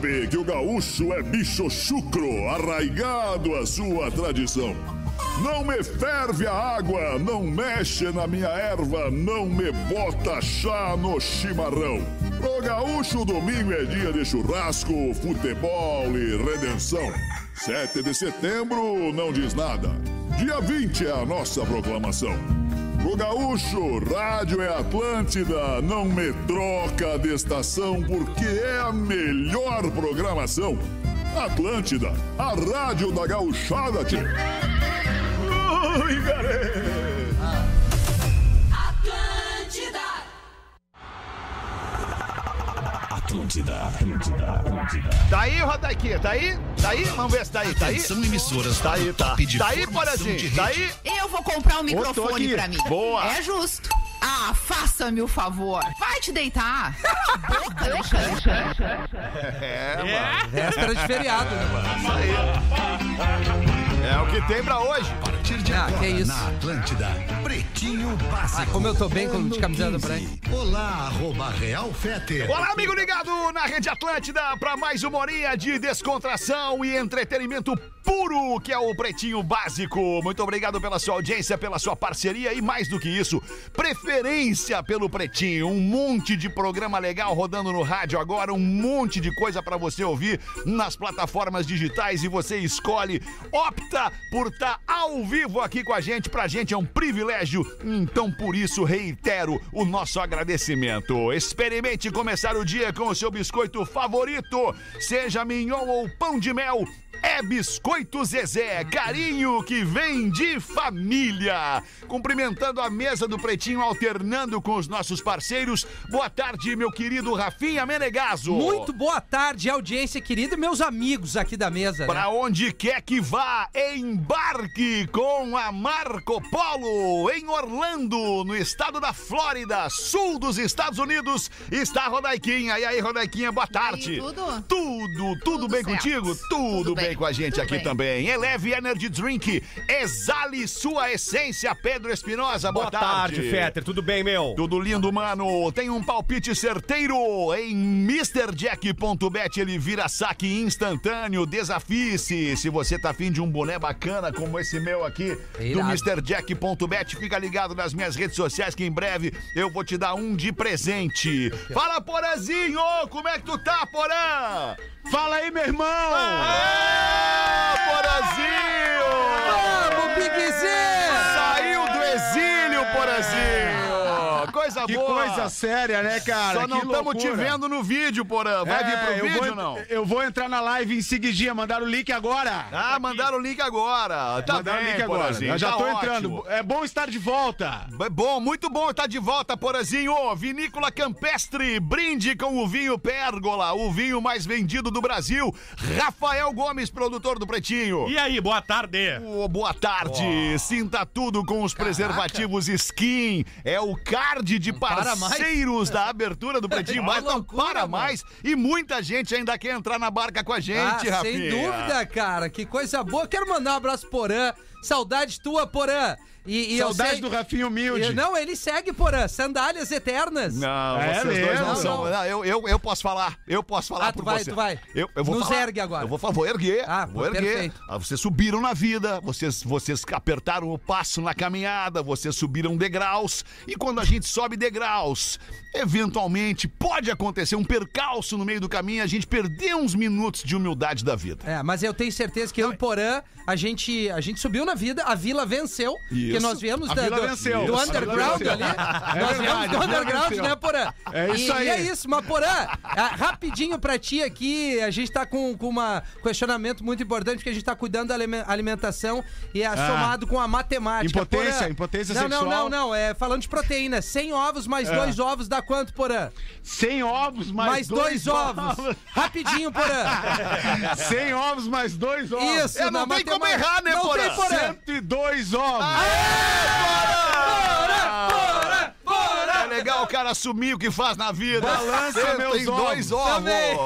sabe que o gaúcho é bicho chucro, arraigado à sua tradição. Não me ferve a água, não mexe na minha erva, não me bota chá no chimarrão. Pro gaúcho, domingo é dia de churrasco, futebol e redenção. 7 de setembro não diz nada. Dia 20 é a nossa proclamação. Pro gaúcho, rádio é Atlântida, não me troca de estação porque é a melhor programação. Atlântida, a rádio da gauchada. Ui, galera! Atlântida, Atlântida, Atlântida. Tá aí, Rodaiquinha? Tá aí? Tá aí? Vamos ver se tá aí. Tá aí? Atenção, emissoras. Tá aí, tá. Top de Tá aí, Porazinho? Tá aí? Eu vou comprar um microfone pra mim. Boa. É justo. Ah, faça-me o favor. Vai te deitar. Boca, Alexandre. É, mano. Véspera de feriado, né, mano? É o que tem pra hoje. Partir de Ah, agora, que isso. na Atlântida, Pretinho Básico. Ah, como eu tô bem com- de camiseta 15. branca. Olá, arroba Real Feter. Olá, amigo ligado na Rede Atlântida para mais uma horinha de descontração e entretenimento puro, que é o Pretinho Básico. Muito obrigado pela sua audiência, pela sua parceria e mais do que isso, preferência pelo Pretinho. Um monte de programa legal rodando no rádio agora, um monte de coisa para você ouvir nas plataformas digitais e você escolhe, opta por estar ao vivo aqui com a gente. Pra gente é um privilégio, então por isso reitero o nosso agradecimento. Experimente começar o dia com o seu biscoito favorito, seja mignon ou pão de mel. É Biscoito Zezé, carinho que vem de família. Cumprimentando a mesa do Pretinho, alternando com os nossos parceiros. Boa tarde, meu querido Rafinha Menegaso. Muito boa tarde, audiência querida, e meus amigos aqui da mesa. né? Pra onde quer que vá, embarque com a Marco Polo em Orlando, no estado da Flórida, sul dos Estados Unidos. Está a Rodaiquinha. E aí, Rodaiquinha, boa tarde. tudo? Tudo, tudo, Tudo bem certo. contigo? Tudo, Tudo bem. bem. Com a gente Tudo aqui bem. também. Eleve Energy Drink, exale sua essência, Pedro Espinosa. Boa, Boa tarde, Fetter. Tudo bem, meu? tudo lindo, mano. Tem um palpite certeiro em MrJack.bet. Ele vira saque instantâneo. Desafie-se. Se você tá afim de um boné bacana como esse meu aqui, do Irado. MrJack.bet, fica ligado nas minhas redes sociais que em breve eu vou te dar um de presente. Fala, Porazinho! Como é que tu tá, Porã? Fala aí, meu irmão! Ah, Porazinho! Vamos, Big Coisa Que boa! coisa séria, né, cara? Só não Que estamos te vendo no vídeo, Porã. Vai vir É, pro eu vídeo vou, ou não? Eu vou entrar na live em seguidinha, mandaram o link agora. Ah, mandaram o link agora. Tá mandaram bem, o link agora. Porazinho. Eu já tá tô ótimo. entrando. É bom estar de volta. É Bom, muito bom estar de volta, Porazinho. Vinícola Campestre, brinde com o vinho Pérgola, o vinho mais vendido do Brasil. Rafael Gomes, produtor do Pretinho. E aí, boa tarde. Ô, boa tarde. Sinta tudo com os preservativos Skin. É o card de mais. parceiros da abertura do Pretinho, mas não para mais. E muita gente ainda quer entrar na barca com a gente, Ah, Rafinha. sem dúvida, cara. Que coisa boa. Quero mandar um abraço pro Porã. Saudade tua, Porã. E, e Saudade sei- do Rafinho Humilde. E- Não, ele segue, Porã. Sandálias eternas. Não, É vocês dois não mesmo? são. Não, eu, eu, eu posso falar. Eu posso falar Ah, tu por vai, você. tu vai. Eu, eu vou Nos falar. ergue agora. Eu vou, vou erguer. Ah, vou erguer. perfeito. Ah, Vocês subiram na vida, vocês, vocês apertaram o passo na caminhada, vocês subiram degraus. E quando a gente sobe degraus, eventualmente pode acontecer um percalço no meio do caminho, a gente perder uns minutos de humildade da vida. É, mas eu tenho certeza que eu e Porã, a gente, a gente subiu na vida, a vila venceu. Isso. Que nós viemos da- do, venceu. do underground ali. venceu. nós É viemos do Vila underground, né, Porã? É isso e, aí. E é isso, mas Porã, ah, rapidinho pra ti aqui, a gente tá com, com um questionamento muito importante, porque a gente tá cuidando da alime- alimentação e é somado com a matemática. Ah. Impotência, Porã. impotência não, sexual. Não, não, não, é falando de proteína. 100 ovos mais É. dois ovos dá quanto, Porã? 100 ovos mais, Mais, dois, ovos. Rapidinho, Porã. 100 ovos mais dois ovos. Isso, É, não tem como matemática. errar, né, Não Porã? tem, Porã. 102 ovos. É legal o cara assumir o que faz na vida. Balança Tem meus dois ovos. Também.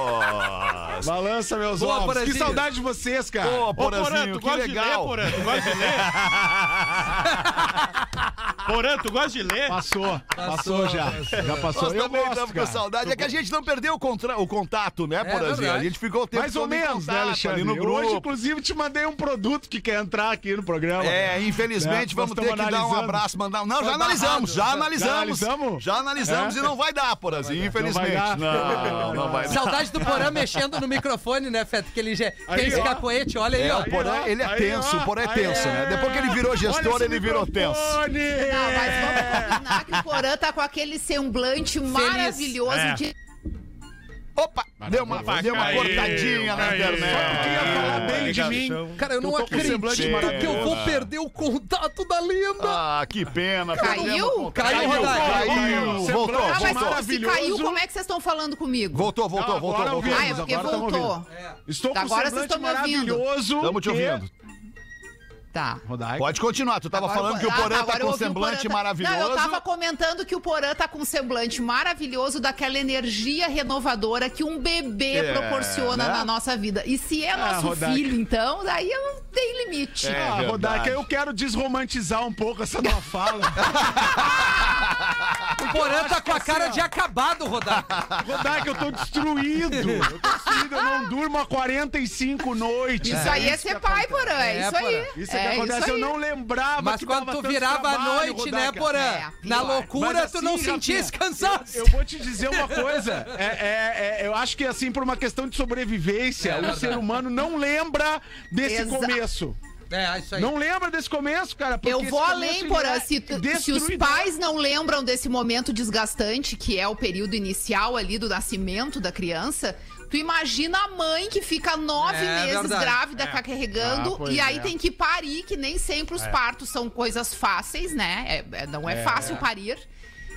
Balança meus Boa, ovos. Que Porazinho. saudade de vocês, cara. Pô, Ô, Porã, Porazinho, que gosta legal. de ler, Porã? Tu gosta de ler? Porã, tu gosta de ler? Passou, passou já. Já passou. Nós Eu também gosto, estamos com saudade. É que a gente não perdeu o, contra- o contato, né, Porazinho? A verdade. gente ficou o tempo Mais ou menos, né, contato Alexandre? ali no grupo. Hoje, inclusive, te mandei um produto que quer entrar aqui no programa. É, infelizmente É, vamos ter que estamos dar um analisando. abraço, mandar. Não, já Foi analisamos, já analisamos. já analisamos? Já analisamos É? e não vai dar, Porazinho, infelizmente. dar. Não, não vai dar. Saudade do Porã mexendo no microfone, né, Feto? Que ele já tem Aí, esse ó. capoete, olha aí, É, ó. o Porã, ele é tenso, o Porã é tenso, né? Depois que ele virou gestor, ele virou tenso. Não, mas vamos combinar que o Porã tá com aquele semblante maravilhoso É. de. Opa, deu uma, Opa, deu uma caiu, cortadinha na caiu. internet. Só porque ia falar bem de mim. Cara, eu não semblante acredito que eu maravilhoso. vou perder o contato da linda. Ah, que pena. Caiu? Caiu, Caiu, caiu. Caiu. Voltou, Ah, mas Semblante voltou. se maravilhoso. caiu, como é que vocês estão falando comigo? Voltou, voltou, Não, voltou, voltou. Ah, é porque voltou. Estou com Agora um vocês semblante estão me ouvindo. maravilhoso. Estamos te que- ouvindo. Tá. Rodaica. Pode continuar, tu tava Agora falando que o ah, Porã tá agora eu com semblante Porã tá- maravilhoso. Não, eu tava comentando que o Porã tá com um semblante maravilhoso daquela energia renovadora que um bebê É, proporciona né? na nossa vida. E se é nosso Rodaica. filho, então, daí não tem limite. É. Ah, verdade. Rodaica, eu quero desromantizar um pouco essa tua fala. O Porã tá com a assim, cara ó. de acabado, Rodaica. Rodaica, eu tô destruído. Eu tô destruído, eu não durmo há 45 noites. Isso aí é ser pai, Porã. É, É, isso aí. Isso é que acontece, isso eu não lembrava Mas que quando tu virava a trabalho, noite, né. Porã? É, Na loucura, tu não assim, sentia Rafinha, esse cansaço. Eu vou te dizer uma coisa. É, é- é- eu acho que, assim, por uma questão de sobrevivência, É o verdade. ser humano não lembra desse Exa- começo. É, isso aí. Não lembra desse começo, cara. porque Eu vou além, Porã. é Se, se os pais não lembram desse momento desgastante, que é o período inicial ali do nascimento da criança, tu imagina a mãe que fica nove É, meses verdade. grávida carregando Ah, e aí é. tem que parir, que nem sempre os partos são coisas fáceis, né? É- é- não é, fácil parir.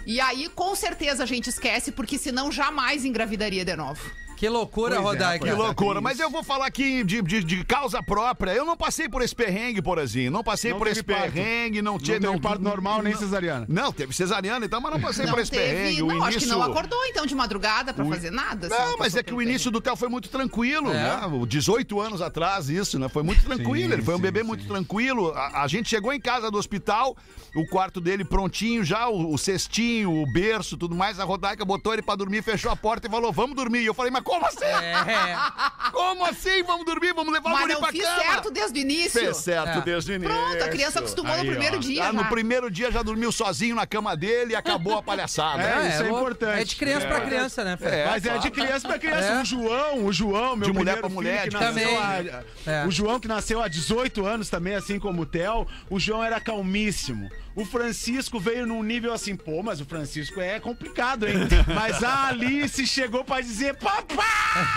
E aí, com certeza, a gente esquece, porque senão jamais engravidaria de novo. Que loucura, Pois é, Rodaica. Que loucura, mas eu vou falar aqui de, de, de causa própria. Eu não passei por esse perrengue, Porazinho. Não passei Não por esse parto. perrengue, não Não tinha. teve parto normal, nem cesariana. Não, teve cesariana, então, mas não passei por Não esse teve. perrengue. Não, o acho que início... não acordou então de madrugada pra fazer nada. assim, Não, mas é que o início do Theo foi muito tranquilo, É. né? O 18 anos atrás, isso, né? Foi muito tranquilo. Sim, ele foi um sim, bebê sim. muito tranquilo. A, a gente chegou em casa do hospital, o quarto dele prontinho já, o, o cestinho, o berço, tudo mais. A Rodaica botou ele pra dormir, fechou a porta e falou: Vamos dormir. E eu falei: Mas como assim? É. Como assim? Vamos dormir? Vamos levar o Mas guri não pra fiz cama? certo desde o início. Fez certo É. desde o início. Pronto, a criança acostumou Aí, no primeiro ó. dia. Ah, no já. primeiro dia já dormiu sozinho na cama dele e acabou a palhaçada. É, isso é o- importante. É de criança pra criança, né, Fê? É. Mas é de criança pra criança. É. O João, o João, meu De mulher primeiro pra mulher, também. há- É. O João que nasceu há 18 anos também, assim como o Theo, o João era calmíssimo. O Francisco veio num nível assim, pô, mas o Francisco é complicado, hein? mas a Alice chegou pra dizer, papai!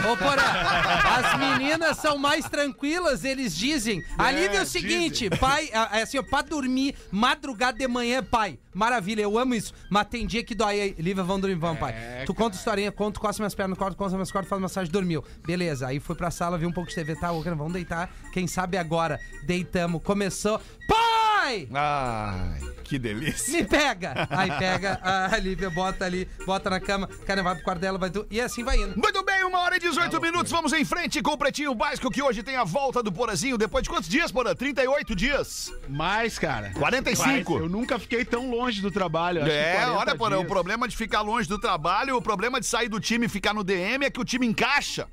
Ô, Porã, as meninas são mais tranquilas, eles dizem. Alívio é o seguinte, pai, é é assim, ó, pra dormir, madrugada de manhã, pai. Maravilha, eu amo isso. Mas tem dia que dói aí. Lívia, vamos dormir, vamos, pai. tu conta historinha, conta, coça minhas pernas, corta, coça minhas cordas, faz massagem, dormiu. Beleza, aí fui pra sala, vi um pouco de TV, tá, ô, cara, vamos deitar. Quem sabe agora, deitamos, começou. Pai! Ai, que delícia. Me pega! Aí pega a Lívia, bota ali, bota na cama, cara vai pro quarto dela, vai tu... E assim vai indo. Muito bem, uma hora e 18 minutos. Vamos em frente com o Pretinho Básico, que hoje tem a volta do Porazinho. Depois de quantos dias, Porã? 38 dias? Mais, cara. 45? Eu nunca fiquei tão longe do trabalho. É, 40 olha, Porã, o problema de ficar longe do trabalho, o problema de sair do time e ficar no DM é que o time encaixa.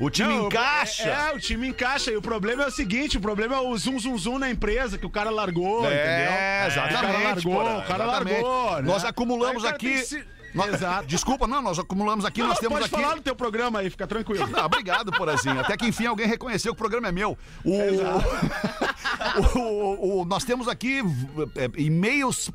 O time Não, encaixa. É, é, o time encaixa. E o problema é o seguinte: o problema é o zum zum zum na empresa, que o cara largou, entendeu? É, exatamente. O cara largou, Porã, o cara exatamente. largou. né? Nós acumulamos Aí cara aqui. Exato. Desculpa, não, nós acumulamos aqui, Não, nós temos pode aqui. falar no teu programa aí, fica tranquilo. Ah, obrigado, Porazinho. Até que enfim alguém reconheceu que o programa é meu. O, o- o- o- nós temos aqui é, e-mails,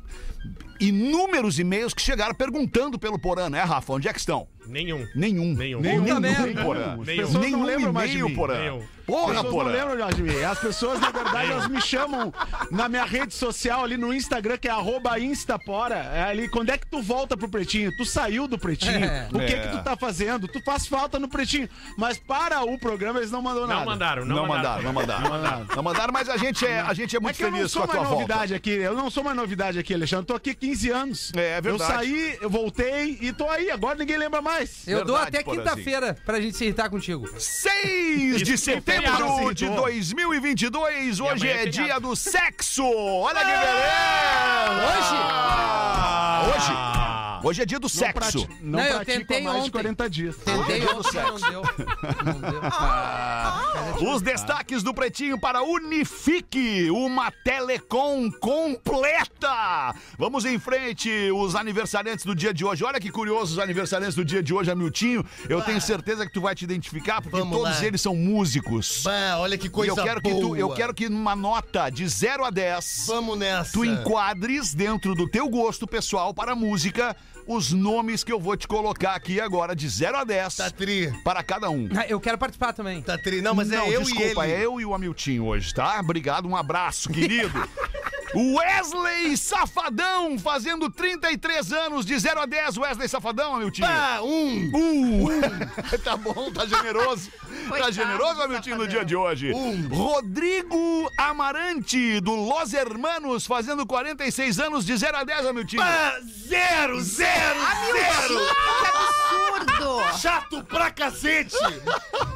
inúmeros e-mails que chegaram perguntando pelo Porã, né, Rafa? Onde é que estão? Nenhum. Nenhum. Nenhum. Nenhum, Puta merda. Porã. Nenhum. pessoas Nenhum não lembram mais de mim. Porã. Nenhum. As Porra, pessoas não Porã. lembram mais de mim. As pessoas, na verdade, elas me chamam na minha rede social ali no Instagram, que é arroba Instapora. É ali, quando é que tu volta pro Pretinho? Tu saiu do Pretinho? É. O que É. que tu tá fazendo? Tu faz falta no Pretinho. Mas para o programa, eles não mandam nada. Não mandaram, não, Não mandaram, não mandaram. Não mandaram. Não mandaram, mas a gente é, a gente é É muito que eu não feliz com sou a tua mais volta. novidade aqui, eu não sou mais novidade aqui, Alexandre. Eu tô aqui 15 anos. É, é verdade. Eu saí, eu voltei e tô aí. Agora ninguém lembra mais. Eu dou Verdade, até Porazinho. quinta-feira pra gente se irritar contigo. 6 de setembro de 2022, hoje é é dia do sexo! Olha que beleza! Hoje? Hoje? Hoje é dia do Não, sexo. prati- não, Não, eu tentei há mais ontem. de 40 dias. Tentei dia do ontem, não sexo. deu. Não deu. Os destaques do Pretinho para Unifique, uma telecom completa. Vamos em frente, os aniversariantes do dia de hoje. Olha que curioso os aniversariantes do dia de hoje, Amiltinho. Eu tenho certeza que tu vai te identificar, porque Vamos todos lá. eles são músicos. Bah, olha que E coisa eu quero boa. que tu, eu quero que numa nota de 0 a 10, Vamos nessa. tu enquadres dentro do teu gosto pessoal para a música os nomes que eu vou te colocar aqui agora de 0 a 10 Tá tri. para cada um. Ah, Eu quero participar também. Tá tri. Não, mas Não, é eu desculpa, e ele. é eu e o Amiltinho hoje, tá? Obrigado, um abraço, querido. Wesley Safadão, fazendo 33 anos, de 0 a 10, Wesley Safadão, Amiltinho. Bah, um. Um. tá bom, tá generoso. tá Coitado generoso, do Amiltinho, no dia de hoje. Um. Rodrigo Amarante, do Los Hermanos, fazendo 46 anos, de 0 a 10, Amiltinho. Bah, zero, zero, zero. Que absurdo! Chato pra cacete.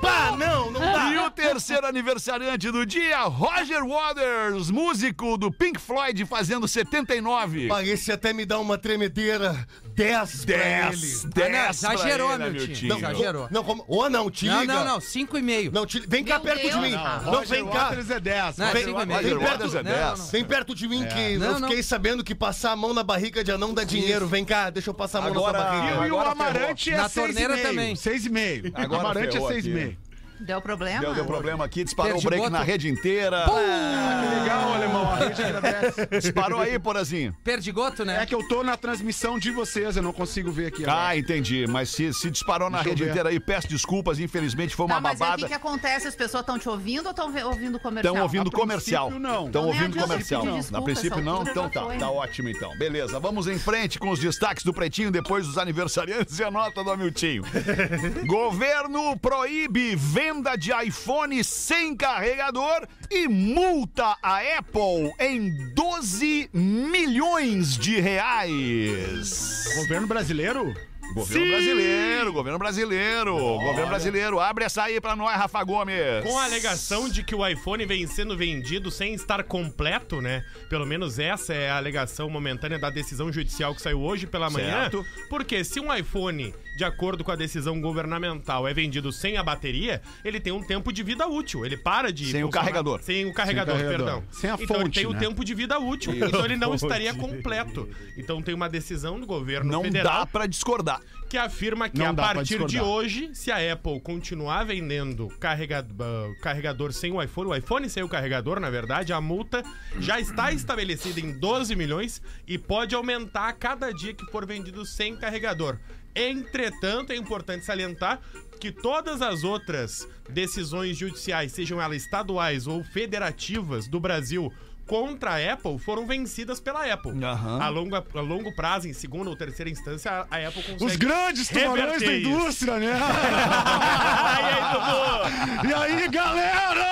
Bah, não, não dá. E o terceiro aniversariante do dia, Roger Waters, músico do Pink Floyd, fazendo 79. Bah, esse até me dá uma tremedeira. Dez pra 10, ele. 10 Ah, não, exagerou, pra meu time. Amiltinho. Exagerou. Não, como... Ou não, te Não, liga. não, não. Cinco e meio. Não, te... vem cá Meu perto de Deus. mim. Não, Não, Roger vem cá. Waters é 10. Não, Vem, perto, é Não, 10. não, não. vem perto de mim que Não, eu não. fiquei sabendo que passar a mão na barriga já não dá dinheiro. Vem cá, deixa eu passar a mão Agora- na barriga. E o Agora Amarante é Na 6,5. torneira também. 6,5. Agora Amarante é ferrou aqui. 6,5. Deu problema? Deu, deu problema aqui, disparou o break na rede inteira. Que legal, alemão. A gente agradece. Disparou aí, Porazinho. Perdigoto, né? É que eu tô na transmissão de vocês, eu não consigo ver aqui. agora. Ah, entendi. Mas se, se disparou na Deixa rede ver. inteira aí, peço desculpas. Infelizmente foi uma Tá, mas o babada. que, que acontece? As pessoas estão te ouvindo ou estão ouvindo o comercial? Estão ouvindo A comercial. não. Estão nem ouvindo comercial. pedir Na princípio não, então tá, foi. tá ótimo então. Beleza, vamos em frente com os destaques do Pretinho depois dos aniversariantes e a nota do Amiltinho. Governo proíbe venda de iPhone sem carregador e multa a Apple em 12 milhões de reais. Governo brasileiro? Governo brasileiro, governo brasileiro, governo brasileiro. Abre essa aí pra nós, Rafa Gomes. Com a alegação de que o iPhone vem sendo vendido sem estar completo, né? Pelo menos essa é a alegação momentânea da decisão judicial que saiu hoje pela manhã. Certo. Porque se um iPhone, de acordo com a decisão governamental, é vendido sem a bateria, ele tem um tempo de vida útil. Ele para de. Sem o carregador. Sem o carregador, Sem o carregador. perdão. Sem a então ele fonte, tem o né? tempo de vida útil. Então ele não estaria completo. Então tem uma decisão do governo Não federal dá pra discordar. que afirma que Não a partir de hoje, se a Apple continuar vendendo carrega- ah, carregador sem o iPhone, o iPhone sem o carregador, na verdade, a multa já está estabelecida em 12 milhões e pode aumentar a cada dia que for vendido sem carregador. Entretanto, é importante salientar que todas as outras decisões judiciais, sejam elas estaduais ou federativas do Brasil, contra a Apple foram vencidas pela Apple. Aham. A, longo, a longo prazo, em segunda ou terceira instância, a, a Apple consegue. Os grandes tubarões da isso. indústria, né? Ai, ai, Dudu! E aí, galera?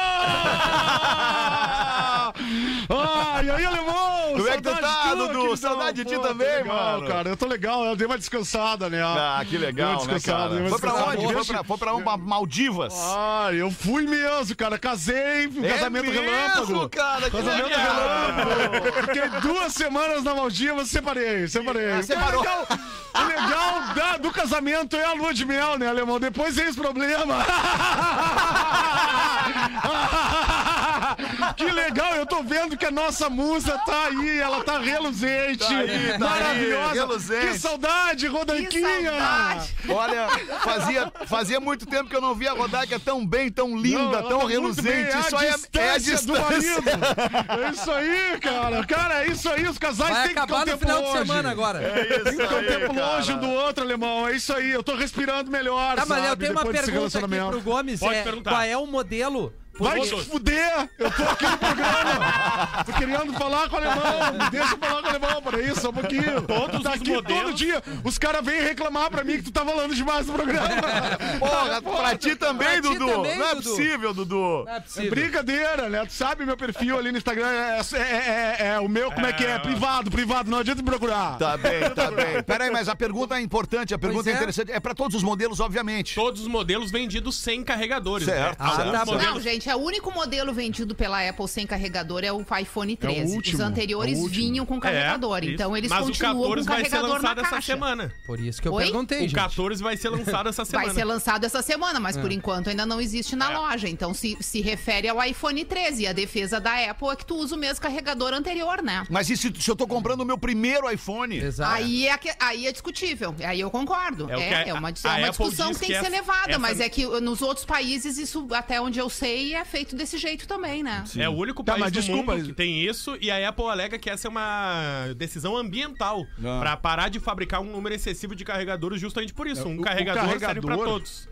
Ah, e aí, alemão? Como é que tu Saudade tá, Dudu? Saudade de ti também, legal, mano. cara. Eu tô legal, eu dei uma descansada, né? Ah, que legal, né, descansada, cara? Foi pra onde? Foi pra, foi pra uma Maldivas. Ah, eu fui mesmo, cara. Casei, um É casamento mesmo, relâmpago. cara, que Casamento legal. Relâmpago. Fiquei duas semanas na Maldivas, separei, separei. Ah, separou. O legal, o legal da- do casamento é a lua de mel, né, alemão? Depois vem os problemas. Que legal, eu tô vendo que a nossa musa tá aí, ela tá reluzente, Tá aí, tá aí, maravilhosa. reluzente. Que saudade, Que Rodanquinha! saudade! Olha, fazia, fazia muito tempo que eu não via a Rodaica tão bem, tão linda, Não, tão tá reluzente. é Isso a aí é, é a distância do marido. É isso aí, cara. Cara, é isso aí. Os casais Vai têm que ficar acabar um no tempo final de longe. semana agora. Tem que ficar um aí, tempo cara. longe um do outro, alemão. É isso aí. Eu tô respirando melhor, Tá, mas sabe? eu tenho uma pergunta aqui pro Gomes. Pode é, perguntar. Qual é o modelo Vai te Todos. fuder! Eu tô aqui no programa! Tô querendo falar com o alemão! Me deixa eu falar com o alemão, peraí, só um pouquinho! Todos tá os aqui modelos- todo dia! Os caras vêm reclamar pra mim que tu tá falando demais no programa! Porra, pra ti também, Pra ti Dudu. também, não é Dudu. possível, Dudu. Não é É possível. brincadeira, né? Tu sabe meu perfil ali no Instagram é, é- é- é- é o meu, como é que é? Privado, privado, não adianta me procurar. Tá bem, tá bem. Peraí, mas a pergunta é importante, a pergunta é é. interessante. É pra todos os modelos, obviamente. Todos os modelos vendidos sem carregadores. Certo. Né? Ah, tá bom. Não, gente, é o único modelo vendido pela Apple sem carregador é o iPhone 13. último, Os anteriores é o vinham com carregador. isso. então eles Mas continuam o 14 com vai ser carregador na lançado essa caixa. semana. Por isso que eu Oi? perguntei, O gente. 14 vai ser lançado essa semana. Vai ser lançado essa semana, mas É. por enquanto ainda não existe na É. loja. Então se, se refere ao iPhone 13. E a defesa da Apple é que tu usa o mesmo carregador anterior, né? Mas e se, se eu tô comprando o meu primeiro iPhone? Exato. Aí é, aí é discutível. Aí eu concordo. É o É, a- é uma, é uma discussão que tem que, que ser essa- levada, essa- mas é que nos outros países isso, até onde eu sei, é feito desse jeito também, né? É o único Tá, país mas do desculpa, mundo que tem isso e a Apple alega que essa é uma decisão ambiental Ah. pra parar de fabricar um número excessivo de carregadores justamente por isso. É, Um o- o carregador, serve pra carregador- todos.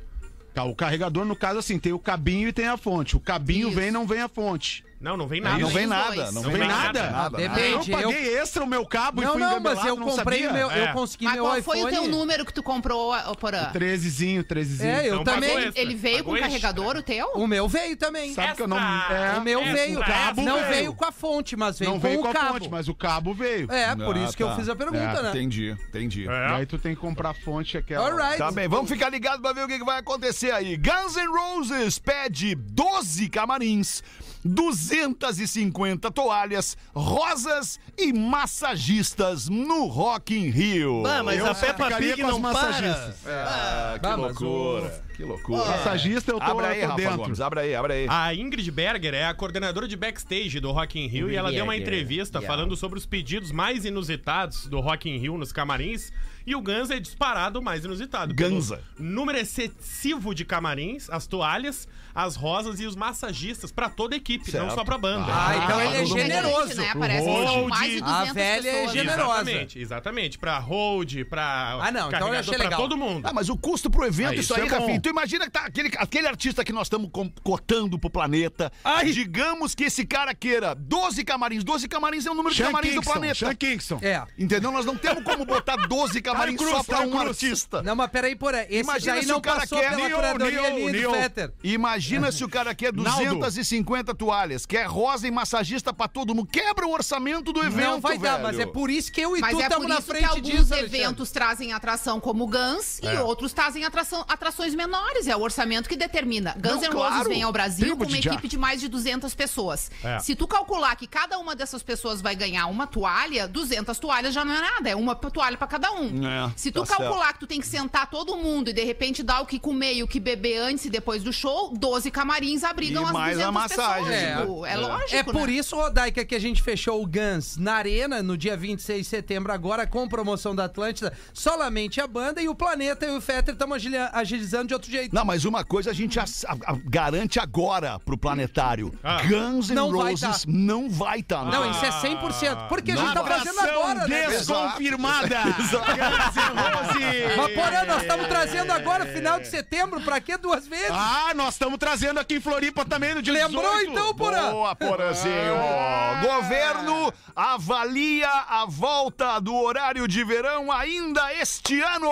Tá, o carregador, no caso, assim, tem o cabinho e tem a fonte. O cabinho Isso. vem não vem a fonte. Não, não vem Não, nada. não vem nada. Não Não vem vem nada. nada? nada, Depende. Eu paguei extra o meu cabo e Não, fui não, engabelado, mas eu não comprei sabia. o meu. É. Eu consegui Mas meu qual iPhone. foi o teu número que tu comprou, ô, Porã? Trezezinho, trezezinho. É, eu Então também. Ele veio Pagou com carregador, o teu? O meu veio também. Sabe que eu não... É, O meu veio. cabo não veio. veio com a fonte, mas veio não com veio o com a cabo. fonte, mas o cabo veio. É, por Ah, isso que eu tá. fiz a pergunta, É, né? Entendi, entendi. É. aí tu tem que comprar a fonte aquela. Alright. Tá bem, vamos ficar ligados pra ver o que que vai acontecer aí. Guns N' Roses pede 12 camarins, 250 toalhas, rosas e massagistas no Rock in Rio. Ah, mas Eu a Peppa Pig não massagistas. para. Ah, que Ah, loucura, que loucura. Massagista eu tô, Abre aí, eu tô Rafa dentro. Gomes, abre aí, abre aí. A Ingrid Berger é a coordenadora de backstage do Rock in Rio e ela deu uma entrevista Yeah. falando sobre os pedidos mais inusitados do Rock in Rio nos camarins e o Guns é disparado mais inusitado. Ganza. Número excessivo de camarins, as toalhas, as rosas e os massagistas pra toda a equipe, não Certo. só pra banda. Ah, então ele é generoso. né? Parece que mais de 200 A velha é pessoas. generosa. Exatamente, exatamente. Pra hold, pra. Ah, não, então eu achei carregador, pra legal. todo mundo. Ah, mas o custo pro evento, Ah, isso, isso aí, é. Rafinha. Tu imagina que tá aquele, aquele artista que nós estamos cotando pro planeta. Digamos que esse cara queira 12 camarins. 12 camarins é o número de Sean camarins do Kingston, planeta. Sean Kingston. É. Entendeu? Nós não temos como botar 12 camarins Cruz, só pra um Cruise. artista. Não, mas peraí, porém. Esse Imagina daí se não o cara passou quer- pela curadoria minha do. Fetter. Imagina se o cara quer Naldo. 250 toalhas, quer rosa e massagista pra todo mundo. Quebra o orçamento do evento, Não vai dar, velho. mas é por isso que eu e Mas tu é estamos por na frente alguns disso, Alexandre. eventos trazem atração como Guns É. e outros trazem atração, atrações menores. É o orçamento que determina. Guns N' claro. Roses vem ao Brasil Tribo com uma de equipe de mais de 200 pessoas. É. Se tu calcular que cada uma dessas pessoas vai ganhar uma toalha, 200 toalhas já não é nada. É uma toalha pra cada um. É, Se tu tá calcular que tu tem que sentar todo mundo e de repente dar o que comer e o que beber antes e depois do show, 12 camarins abrigam E as mais 200 a massagem. pessoas. É. tipo, É, lógico, É por né? isso, Rodaica, que a gente fechou o Guns na Arena no dia 26 de setembro, agora com promoção da Atlântida, solamente a banda e o Planeta e o Fetter estamos agilizando de outro jeito. Não, mas uma coisa a gente as- a- a- garante agora pro planetário. Ah. Guns N' Não vai Roses tá. não vai estar. Não, isso é 100%. Porque a gente tá fazendo agora, né? desconfirmada. Mas, porra, nós estamos trazendo agora, final de setembro, pra quê duas vezes? Ah, nós estamos trazendo aqui em Floripa também no dia Lembrou 18. então, porra? Boa, Porazinho! Governo avalia a volta do horário de verão ainda este ano!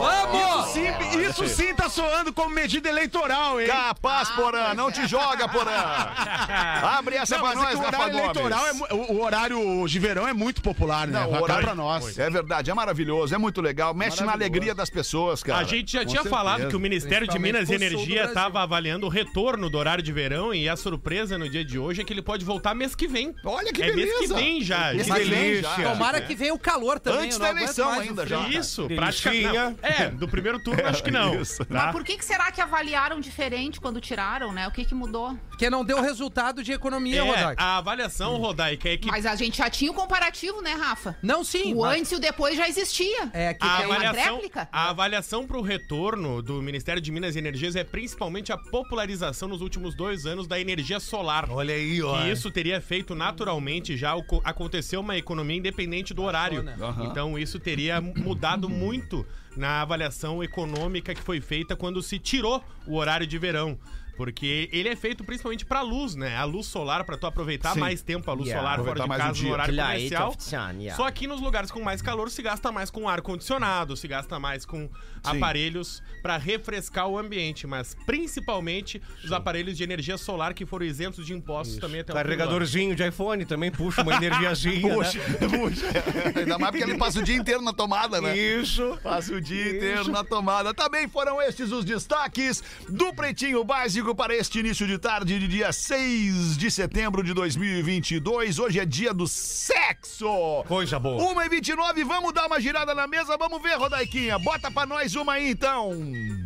Vamos! Sim, isso sim tá soando como medida eleitoral, hein? Capaz, Porã, não te joga, Porã! Abre essa Não, pra é nós, que o Rafa horário eleitoral é o, o horário de verão é muito popular, né? Não, o horário- pra nós. É verdade, é maravilhoso, é muito legal, mexe na alegria das pessoas, cara. A gente já com tinha certeza. falado que o Ministério de Minas e Energia estava avaliando o retorno do horário de verão e a surpresa no dia de hoje é que ele pode voltar mês que vem. Olha que é mês que beleza. vem já. Mês Que vem delícia. já. Tomara que venha o calor também. Antes da eleição ainda, já. Isso, praticamente. É, do primeiro turno acho que não. Isso. tá? Mas por que, que será que avaliaram diferente quando tiraram, né? O que que mudou? Porque não deu resultado de economia, É, Rodaica. a avaliação, Rodaica, é que Mas a gente já tinha o comparativo, né, Rafa? Não, sim. O mas- antes e o depois já existia. É que a é uma avaliação, tréplica? a avaliação para o retorno do Ministério de Minas e Energias é principalmente a popularização nos últimos dois anos da energia solar. Olha aí, ó. E isso teria feito naturalmente já aconteceu uma economia independente do horário. Então isso teria mudado muito na avaliação econômica que foi feita quando se tirou o horário de verão. Porque ele é feito principalmente pra luz, né? A luz solar, pra tu aproveitar Sim. mais tempo a luz Yeah. solar fora Aproveitar de mais o casa dia. no horário comercial. the sun, yeah. Só que nos lugares com mais calor se gasta mais com ar-condicionado, se gasta mais com aparelhos pra refrescar o ambiente, mas principalmente os aparelhos de energia solar que foram isentos de impostos também até o. Carregadorzinho de iPhone também puxa uma energiazinha. Puxa, puxa. Ainda mais porque ele passa o dia inteiro na tomada, né? né? Isso. Passa o dia inteiro na tomada. Também foram estes os destaques do Pretinho Básico para este início de tarde de dia 6 de setembro de 2022. Hoje é dia do sexo. Coisa boa. 1 e 29 vamos dar uma girada na mesa, vamos ver, Rodaiquinha. Bota pra nós uma aí, então.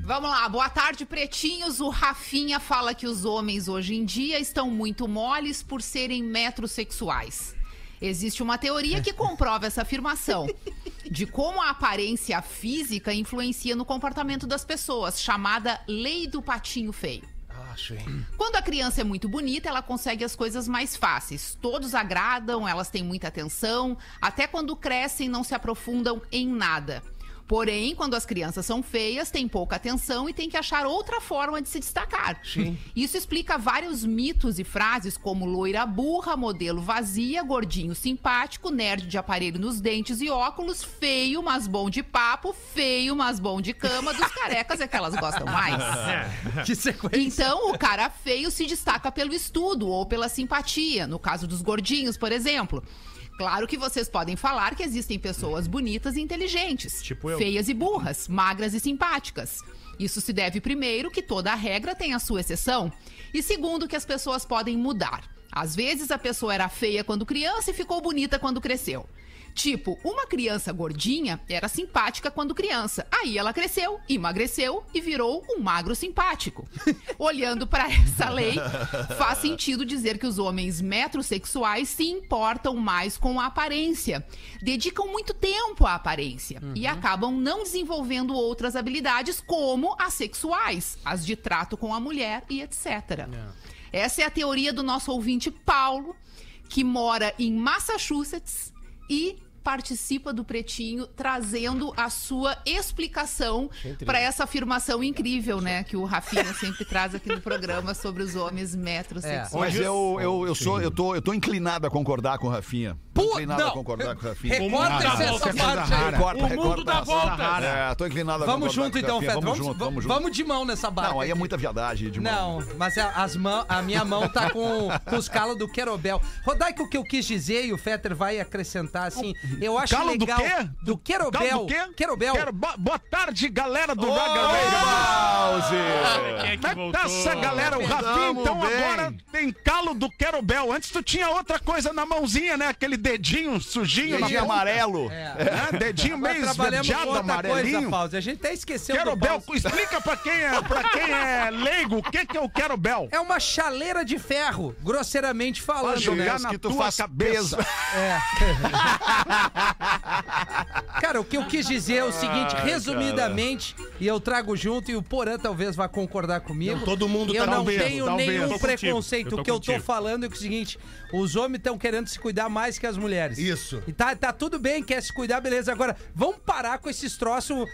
Vamos lá, boa tarde, pretinhos. O Rafinha fala que os homens hoje em dia estão muito moles por serem metrosexuais. Existe uma teoria que comprova essa afirmação. De como a aparência física influencia no comportamento das pessoas, chamada lei do patinho feio. Quando a criança é muito bonita, ela consegue as coisas mais fáceis. Todos agradam, elas têm muita atenção, até quando crescem não se aprofundam em nada. Porém, quando as crianças são feias, têm pouca atenção e têm que achar outra forma de se destacar. Isso explica vários mitos e frases como loira burra, modelo vazia, gordinho simpático, nerd de aparelho nos dentes e óculos, feio, mas bom de papo, feio, mas bom de cama, dos carecas é que elas gostam mais. Que sequência. Então, o cara feio se destaca pelo estudo ou pela simpatia, no caso dos gordinhos, por exemplo. Claro que vocês podem falar que existem pessoas bonitas e inteligentes, Tipo eu. feias e burras, magras e simpáticas. Isso se deve, primeiro, que toda regra tem a sua exceção, e segundo, que as pessoas podem mudar. Às vezes a pessoa era feia quando criança e ficou bonita quando cresceu. Tipo, uma criança gordinha era simpática quando criança. Aí ela cresceu, emagreceu e virou um magro simpático. Olhando pra essa lei, faz sentido dizer que os homens metrosexuais se importam mais com a aparência, dedicam muito tempo à aparência e acabam não desenvolvendo outras habilidades como as sexuais, as de trato com a mulher e etc. Essa é a teoria do nosso ouvinte Paulo, que mora em Massachusetts e participa do Pretinho trazendo a sua explicação para essa afirmação incrível, né, que o Rafinha sempre traz aqui no programa sobre os homens metrosexuais. Mas eu, eu, eu, sou, eu, tô, eu tô inclinado a concordar com o Rafinha. Pô, inclinado a não. concordar com o Rafinha. Recorta dá essa, volta, é parte aí. Recorta, O mundo recorta dá essa. voltas. É, tô inclinado a Vamos concordar junto com o então, Rafinha. Fed. Vamos, Vamos, junto, vamos junto. vamos de mão nessa barca. Não, aí é muita viadagem de mão. Não, mas a, as mão, a minha mão tá com, com os calos do Querobel. Rodaico, o que eu quis dizer, e o Fetter vai acrescentar assim, eu acho Calo do legal... quê? Do Querobel. Calo do quê? Querobel. Quero- bo- boa tarde, galera do Raga Quem é que Como é que tá essa galera? O Rafinha, então, bem. agora tem calo do Querobel. Antes tu tinha outra coisa na mãozinha, né? Aquele dedinho sujinho Dedinho amarelo. É. Né? Dedinho Agora meio esverdeado, coisa, amarelinho. Pause. A gente até esqueceu do Querobel, explica pra quem, é, pra quem é leigo o que, que é o Querobel. É uma chaleira de ferro, grosseiramente falando, Pra jogar né? na que tu tua faz cabeça. peso. É. Cara, o que eu quis dizer é o seguinte, resumidamente, e eu trago junto, e o Porã talvez vá concordar comigo. Não, todo mundo Eu tá não tenho nenhum contigo, preconceito. o que eu tô contigo. falando é que é o seguinte: os homens estão querendo se cuidar mais que as mulheres. Isso. E tá, tá tudo bem, quer se cuidar, beleza. Agora, vamos parar com esses troços,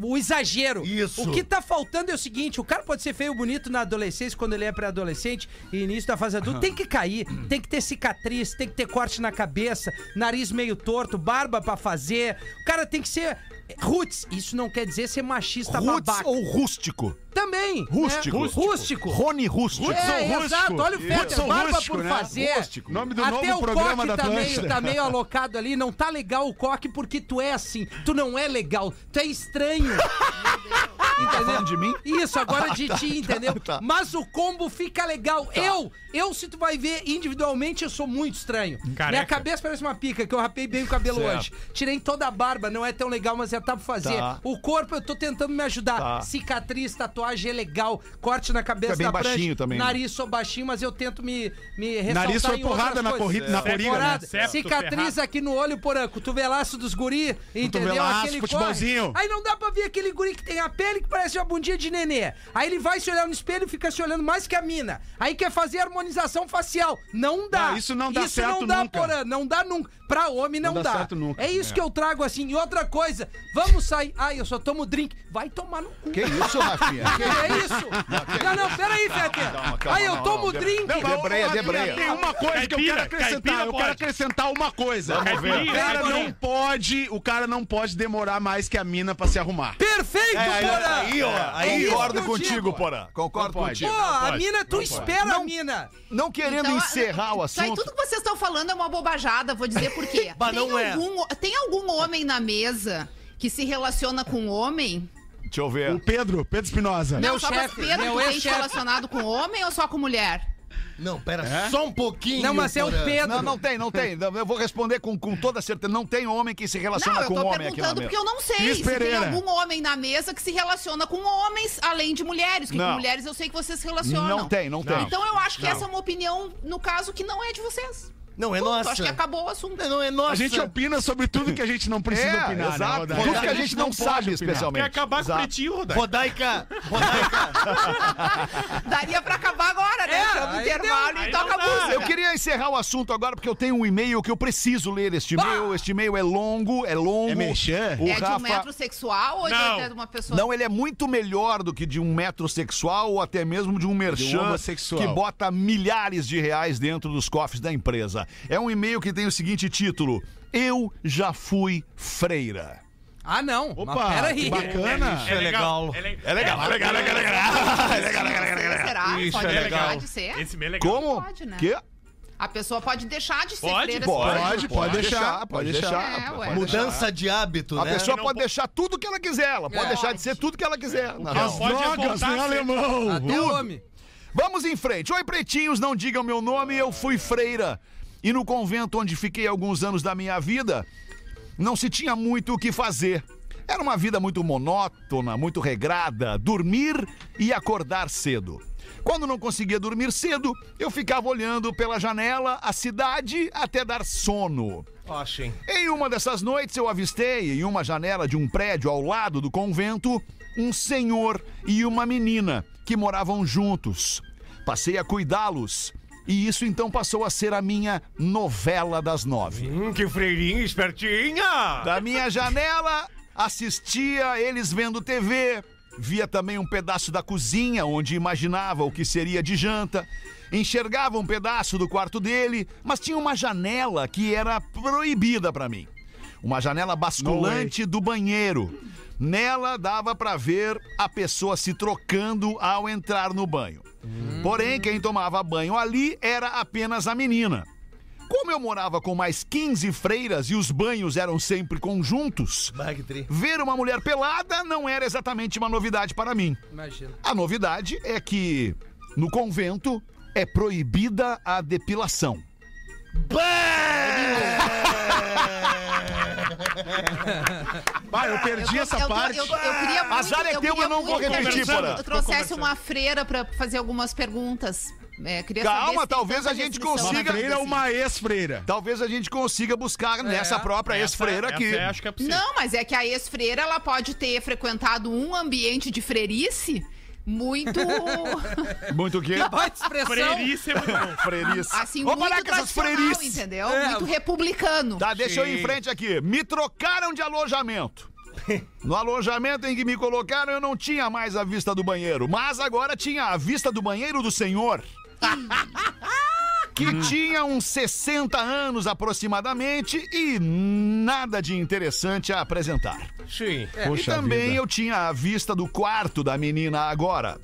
o exagero. Isso. O que tá faltando é o seguinte: o cara pode ser feio bonito na adolescência, quando ele é pré-adolescente e início da fase adulta, tem que cair, tem que ter cicatriz, tem que ter corte na cabeça, nariz meio torto, barba pra fazer. O cara tem que ser. Roots, isso não quer dizer ser machista Roots babaca. ou rústico? Também. Rústico. né? Rústico. Rony Rústico. É, rústico. exato. Olha o Fetter, barba rústico, por né? fazer. Rústico. Nome do Até novo o programa coque da tá meio, Atlântida. tá meio alocado ali. Não tá legal o coque porque tu é assim. Tu não é legal. Tu é estranho. Entendeu? falando de mim? Isso, agora de ti, entendeu? tá. Mas o combo fica legal. Eu, eu, se tu vai ver individualmente, eu sou muito estranho. Careca. Minha cabeça parece uma pica, que eu rapei bem o cabelo Certo. hoje. Tirei toda a barba, não é tão legal, mas já tá pra fazer. Tá. O corpo, eu tô tentando me ajudar. Tá. Cicatriz, tatuagem é legal. Corte na cabeça é bem da prancha. baixinho também, né? Nariz sou baixinho, mas eu tento me, me ressaltar Nariz foi em outras porrada na, coisas. corrida, na corrida, né? Certo, Cicatriz ferrado. aqui no olho, porã. Cotovelaço dos guri, entendeu? Cotovelaço, Aquele futebolzinho. corre. Aí não dá pra ver aquele guri que tem a pele que parece uma bundinha de nenê. Aí ele vai se olhar no espelho e fica se olhando mais que a mina. Aí quer fazer harmonização facial. Não dá. Ah, isso não dá Isso certo não dá, nunca. porã. Não dá nunca. pra homem não, Não dá dá. certo nunca. É isso que eu trago assim. E outra coisa, vamos sair. Ai, eu só tomo drink. Vai tomar no cu. Que isso, Rafinha? Que É isso. Não, não, peraí, Fete. Calma, calma, Ai, eu tomo não, drink. Debreia, debreia. Tem uma coisa que eu quero acrescentar. caipira Eu quero acrescentar uma coisa. O cara Caipira. não pode, o cara não pode demorar mais que a mina pra se arrumar. Perfeito, aí, Porã. Aí, ó, É aí isso concordo contigo. Porã. Concordo pode. Pô, contigo. a mina, tu não espera a Não. mina. Não querendo Então, encerrar o Isso aí, assunto. tudo que vocês estão falando é uma bobajada, vou dizer por quê. Bah, tem, não é. algum, tem algum homem na mesa que se relaciona com homem? Deixa eu ver. O Pedro, Pedro Espinosa. Meu chefe, Pedro, meu tu tem relacionado com homem ou só com mulher? Não, pera só um pouquinho. Não, mas é o. Pedro. Não, não tem, não tem. Eu vou responder com, com toda certeza. Não tem homem que se relaciona Não, eu com tô homem aqui na perguntando mesa. porque eu não sei Cris se tem algum homem na mesa que se relaciona com homens além de mulheres. Que Não. com mulheres eu sei que vocês se relacionam. Não tem, não tem. Então eu acho que essa é uma opinião, no caso, que não é de vocês. Não, é Ponto, nossa. Acho que acabou o assunto. Não, é nossa. A gente opina sobre tudo que a gente não precisa É, opinar, né, exato. Rodaica? Tudo que a gente não pode sabe, opinar. especialmente. Quer acabar com o Exato. pretinho, Rodaica? Rodaica, Rodaica. Daria pra acabar agora, né? É, Chama o intervalo deu. e Aí toca a não música. Eu queria encerrar o assunto agora porque eu tenho um e-mail que eu preciso ler este e-mail. Este e-mail é longo, é longo. É merchan? O é de um Rafa... metrosexual ou Não. de, de uma pessoa? Não, ele é muito melhor do que de um metrosexual ou até mesmo de um merchan homossexual. que bota milhares de reais dentro dos cofres da empresa. É um e-mail que tem o seguinte título: Eu já fui freira. Ah, não. Opa, Mas peraí. que bacana. É legal. É legal. É legal, é legal, é legal, é legal. Será? Isso pode é legal. de ser? Esse meio é legal. Como? Pode, né? Que? A pessoa pode deixar de ser Pode, freira. Pode, se Pode, pode deixar, pode pode deixar. É, Mudança de hábito, A né? pessoa Não pode po- deixar tudo que ela quiser. Ela pode É. deixar de ser tudo que ela quiser. As. Pode Drogas, né, a ser- alemão? Até homem. Vamos em frente. Oi, pretinhos, não digam meu nome, eu fui freira. E no convento onde fiquei alguns anos da minha vida, não se tinha muito o que fazer. Era uma vida muito monótona, muito regrada, dormir e acordar cedo. Quando não conseguia dormir cedo, eu ficava olhando pela janela a cidade até dar sono. Achem. Em uma dessas noites, eu avistei, em uma janela de um prédio ao lado do convento, um senhor e uma menina que moravam juntos. Passei a cuidá-los. E isso então passou a ser a minha novela das nove. Hum, que freirinha espertinha. Da minha janela, assistia eles vendo TV, via também um pedaço da cozinha, onde imaginava o que seria de janta, enxergava um pedaço do quarto dele, mas tinha uma janela que era proibida para mim. Uma janela basculante do banheiro. Nela dava para ver a pessoa se trocando ao entrar no banho. Porém, quem tomava banho ali era apenas a menina. Como eu morava com mais 15 freiras e os banhos eram sempre conjuntos, ver uma mulher pelada não era exatamente uma novidade para mim. Imagina. A novidade é que no convento é proibida a depilação. Bah, eu perdi Eu- essa eu, parte. Eu, eu queria muito, Azar é eu teu, eu não vou repetir, eu- Porã. Eu trouxesse uma freira pra fazer algumas perguntas. É, Calma, talvez a gente consiga- assim. Freira é uma ex-freira. Talvez a gente consiga buscar nessa própria ex-freira essa aqui. é, acho que é possível. Não, mas é que a ex-freira ela pode ter frequentado um ambiente de freirice muito Muito o quê? Expressão. Freirice é muito bom. Freirice. assim Vamos muito parar com essas freirices. entendeu? É. Muito republicano. Tá, deixa eu ir em Sim. frente aqui. Me trocaram de alojamento. No alojamento em que me colocaram, eu não tinha mais a vista do banheiro, mas agora tinha a vista do banheiro do senhor. Que tinha uns 60 anos aproximadamente e nada de interessante a apresentar. Sim. e Poxa também vida. eu tinha a vista do quarto da menina agora.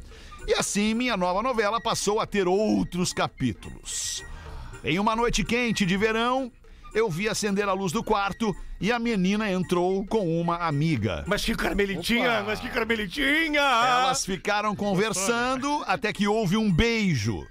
E assim minha nova novela passou a ter outros capítulos. Em uma noite quente de verão, eu vi acender a luz do quarto e a menina entrou com uma amiga. Mas que carmelitinha, mas que carmelitinha. Elas ficaram conversando até que houve um beijo.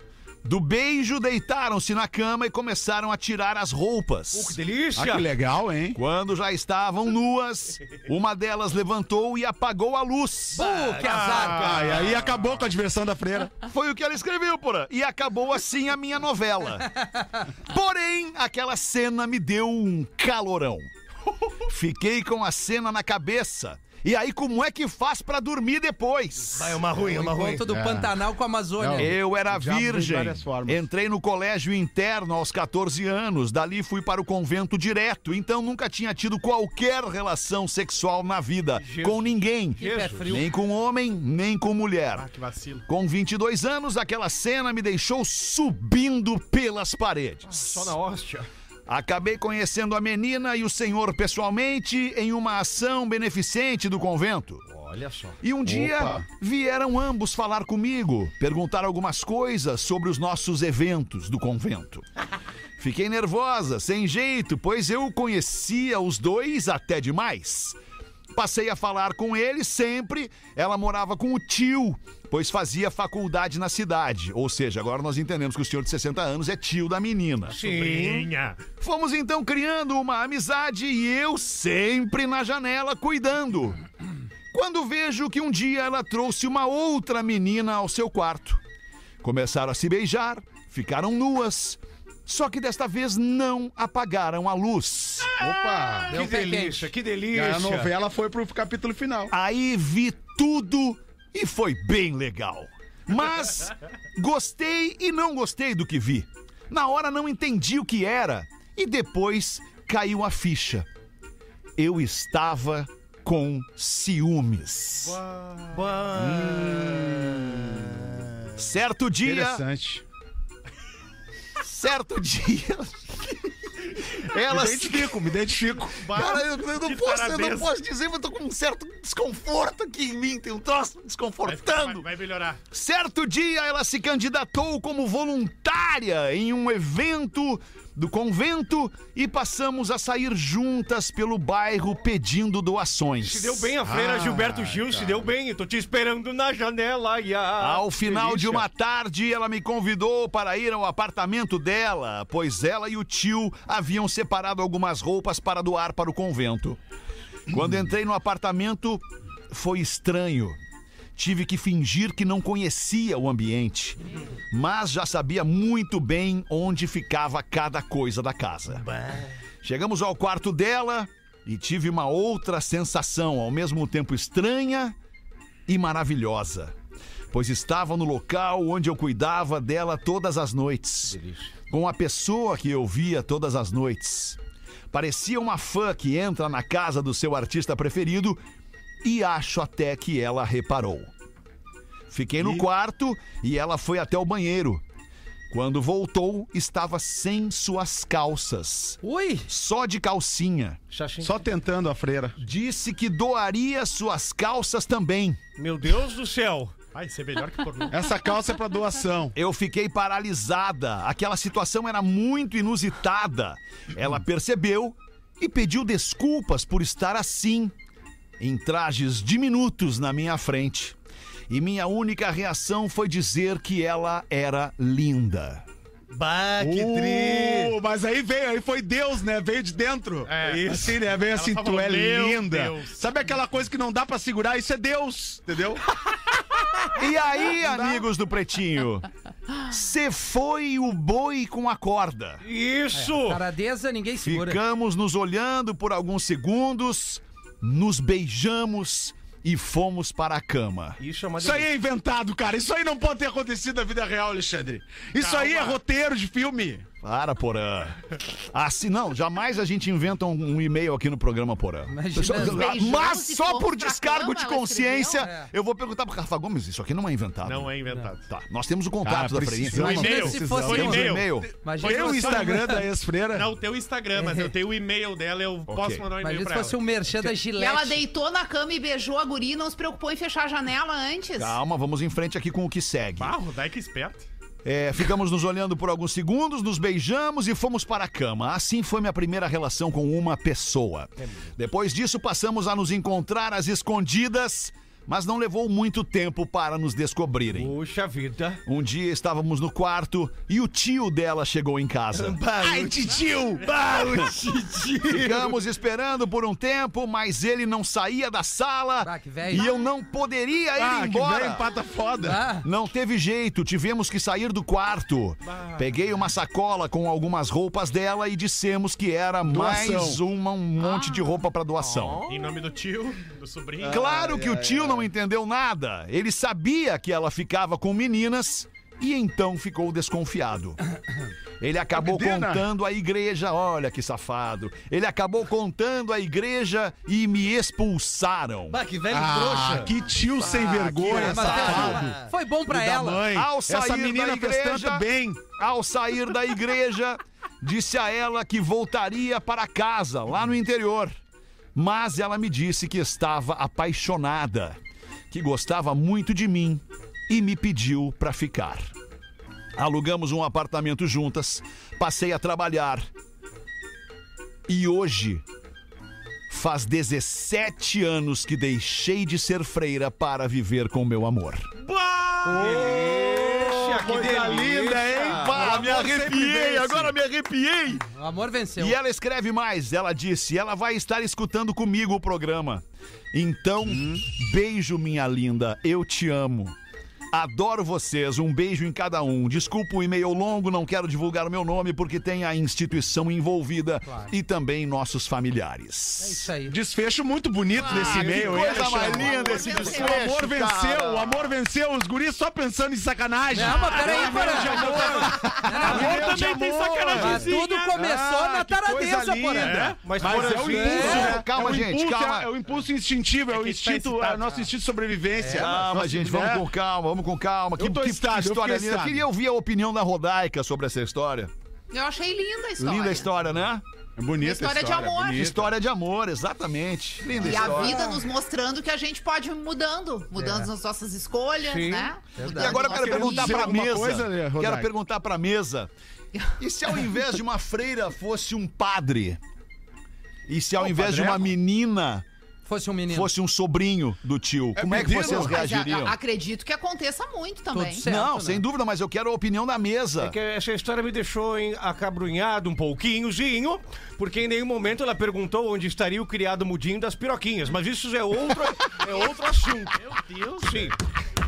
Do beijo, deitaram-se na cama e começaram a tirar as roupas. Que delícia. Ah, que legal, hein? Quando já estavam nuas, uma delas levantou e apagou a luz. Pô, que azar, cara. Ah, aí acabou com a diversão da freira. Foi o que ela escreveu, porra. E acabou assim a minha novela. Porém, aquela cena me deu um calorão. Fiquei com a cena na cabeça E aí, como é que faz pra dormir depois? Vai, é uma ruim, é uma ruim. Encontro do Pantanal com a Amazônia. Não. Eu era virgem. Entrei no colégio interno aos 14 anos. Dali fui para o convento direto. Então nunca tinha tido qualquer relação sexual na vida. Com ninguém. frio. Nem com homem, nem com mulher. Ah, que vacilo. Com 22 anos, aquela cena me deixou subindo pelas paredes. Só na hóstia. Acabei conhecendo a menina e o senhor pessoalmente em uma ação beneficente do convento. Olha só. E um dia vieram ambos falar comigo, perguntar algumas coisas sobre os nossos eventos do convento. Fiquei nervosa, sem jeito, pois eu conhecia os dois até demais. Passei a falar com ele sempre. Ela morava com o tio, pois fazia faculdade na cidade. Ou seja, agora nós entendemos que o senhor de 60 anos é tio da menina. Sobrinha. Fomos então criando uma amizade e eu sempre na janela cuidando. Quando vejo que um dia ela trouxe uma outra menina ao seu quarto. Começaram a se beijar, ficaram nuas. Só que desta vez não apagaram a luz. Opa! Que Deu pé delícia, que delícia. a novela foi pro capítulo final. Aí vi tudo e foi bem legal. Mas gostei e não gostei do que vi. Na hora não entendi o que era e depois caiu a ficha. Eu estava com ciúmes. Certo dia, Interessante. Certo dia. Ela Me identifico, me identifico. Cara, eu, eu não posso, eu não posso dizer, mas eu tô com um certo desconforto aqui em mim. Tem um troço Vai, desconfortando. vai- vai melhorar. Certo dia, ela se candidatou como voluntária em um evento do convento e passamos a sair juntas pelo bairro pedindo doações. Se deu bem a freira Ah, Gilberto Gil, se deu bem. Eu tô te esperando na janela. E a... Ao final de uma tarde, ela me convidou para ir ao apartamento dela, pois ela e o tio haviam separado algumas roupas para doar para o convento. Quando entrei no apartamento, foi estranho. Tive que fingir que não conhecia o ambiente, mas já sabia muito bem onde ficava cada coisa da casa. Chegamos ao quarto dela e tive uma outra sensação, ao mesmo tempo estranha e maravilhosa, pois estava no local onde eu cuidava dela todas as noites, com a pessoa que eu via todas as noites. Parecia uma fã que entra na casa do seu artista preferido e acho até que ela reparou. Fiquei no quarto e ela foi até o banheiro. Quando voltou, estava sem suas calças, Ui! só de calcinha. Xaxim. Só tentando a freira. Disse que doaria suas calças também. Meu Deus do céu. Vai ser melhor que pornô. Essa calça é pra doação. Eu fiquei paralisada. Aquela situação era muito inusitada. Ela percebeu e pediu desculpas por estar assim, em trajes diminutos na minha frente. E minha única reação foi dizer que ela era linda. Bah, que tri. Uh, mas aí veio, aí foi Deus, né? Veio de dentro. É. Isso. Assim, né? Veio Ela assim, só tu falou, é "Meu linda. Deus." Sabe aquela coisa que não dá pra segurar? Isso é Deus, entendeu? E aí, amigos do Pretinho? Cê foi o boi com a corda. Isso. Taradeza, ninguém segura. Ficamos nos olhando por alguns segundos, nos beijamos e fomos para a cama. Isso é uma Isso aí é inventado, cara. Isso aí não pode ter acontecido na vida real, Alexandre. Isso aí é roteiro de filme. Para, Porã. Assim, não, jamais a gente inventa um, um e-mail aqui no programa Porã. Imagina. Só- Nos beijamos Mas e só por pra descargo cama, de ela consciência, escreveu? É. eu vou perguntar pro Rafa Gomes, isso aqui não é inventado. Não é inventado. Tá, nós temos o contato Ah, da. Foi Imagina e-mail. se fosse Foi um- e-mail. Tem se o Instagram da ex-freira. Não, o teu Instagram, mas eu tenho o e-mail dela, eu posso mandar um e-mail Imagina se pra fosse ela. um merchan da Gillette. ela deitou na cama e beijou a guria e não se preocupou em fechar a janela antes. Calma, vamos em frente aqui com o que segue. Barro, daí que esperto. É, ficamos nos olhando por alguns segundos, nos beijamos e fomos para a cama. Assim foi minha primeira relação com uma pessoa. Depois disso, passamos a nos encontrar às escondidas Mas não levou muito tempo para nos descobrirem. Puxa vida. Um dia estávamos no quarto e o tio dela chegou em casa. Ai, titio! o titio! Ficamos esperando por um tempo, mas ele não saía da sala Ah, que velho. e eu não poderia ir Ah, que embora. velho empata foda. Ah, Não teve jeito, tivemos que sair do quarto. Peguei uma sacola com algumas roupas dela e dissemos que era mais Doação. uma, um monte de roupa para doação. Em nome do tio, do sobrinho. Claro que o tio não entendeu nada. Ele sabia que ela ficava com meninas e então ficou desconfiado. Ele acabou contando à igreja, olha que safado. Ele acabou contando à igreja e me expulsaram. Bah, que velho Ah, trouxa. que tio sem vergonha, mas safado. foi bom pra da ela. mãe. Ao Essa sair menina da igreja- bem. Ao sair da igreja, disse a ela que voltaria para casa, lá no interior. Mas ela me disse que estava apaixonada, que gostava muito de mim e me pediu para ficar. Alugamos um apartamento juntas, passei a trabalhar. E hoje faz 17 anos que deixei de ser freira para viver com meu amor. Delícia, que delícia. linda, hein? Pá, me arrepiei, agora me arrepiei. O amor venceu. E ela escreve mais, ela disse, ela vai estar escutando comigo o programa. Então, beijo, minha linda, eu te amo. Adoro vocês, um beijo em cada um. Desculpa o e-mail longo, não quero divulgar o meu nome porque tem a instituição envolvida Claro. e também nossos É familiares. isso aí. Desfecho muito bonito desse e-mail, hein, Ah, Coisa mais linda esse desfecho, O amor venceu, cara. o amor venceu, os guris só pensando em sacanagem. Não, mas peraí, Porã. amor. Amor também tem Mas sacanagemzinha. tudo começou Ah, na que taradeza, linda. porra. Mas, Mas é o sim. impulso, né? Calma, é o gente, impulso, calma. É, o impulso instintivo, é, o que tu tá instinto, é o nosso né? instinto de sobrevivência. Calma, gente, né? vamos com calma, vamos com calma. Que, Eu que- que excitado, eu história fiquei linda. Eu queria ouvir a opinião da Rodaica sobre essa história. Eu achei linda a história. Linda história, né? É bonita Uma história de amor. bonita. História de amor, exatamente. Linda E a história. vida nos mostrando que a gente pode ir mudando, mudando as nossas escolhas, Sim, né? Mudando E agora eu quero perguntar pra mesa. coisa, né, quero perguntar pra mesa. E se ao invés de uma freira fosse um padre? E se ao invés de uma menina Fosse um menino. fosse um sobrinho do tio? Como é que menino? vocês a- reagiriam? acredito que aconteça muito também. Certo. Não, né? sem dúvida, mas eu quero a opinião da mesa. É que essa história me deixou acabrunhado um pouquinhozinho, porque em nenhum momento ela perguntou onde estaria o criado mudinho das piroquinhas, mas isso é outro, é outro assunto. Meu Deus. Sim.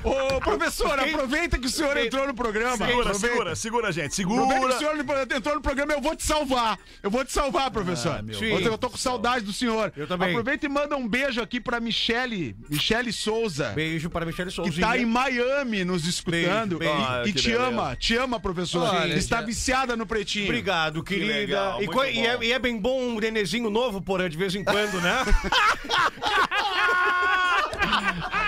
Ô, professor, aproveita que o senhor entrou no programa. Segura, aproveita. segura, segura, gente. Aproveita que Segura. o senhor entrou no programa, eu vou te salvar. Eu vou te salvar, professor. Sim. eu, tô, eu tô com saudade do senhor. Eu também. Aproveita e manda um beijo aqui pra Michele, Michele Souza. Beijo para Michele Que Souza. tá em Miami nos escutando Beijo, beijo. e, Ah, e que te beleza. ama, te ama, professor. Olha, Está viciada no pretinho. Obrigado, querida. legal, e, co- e é, e é bem bom um nenezinho novo, porém, de vez em quando, né?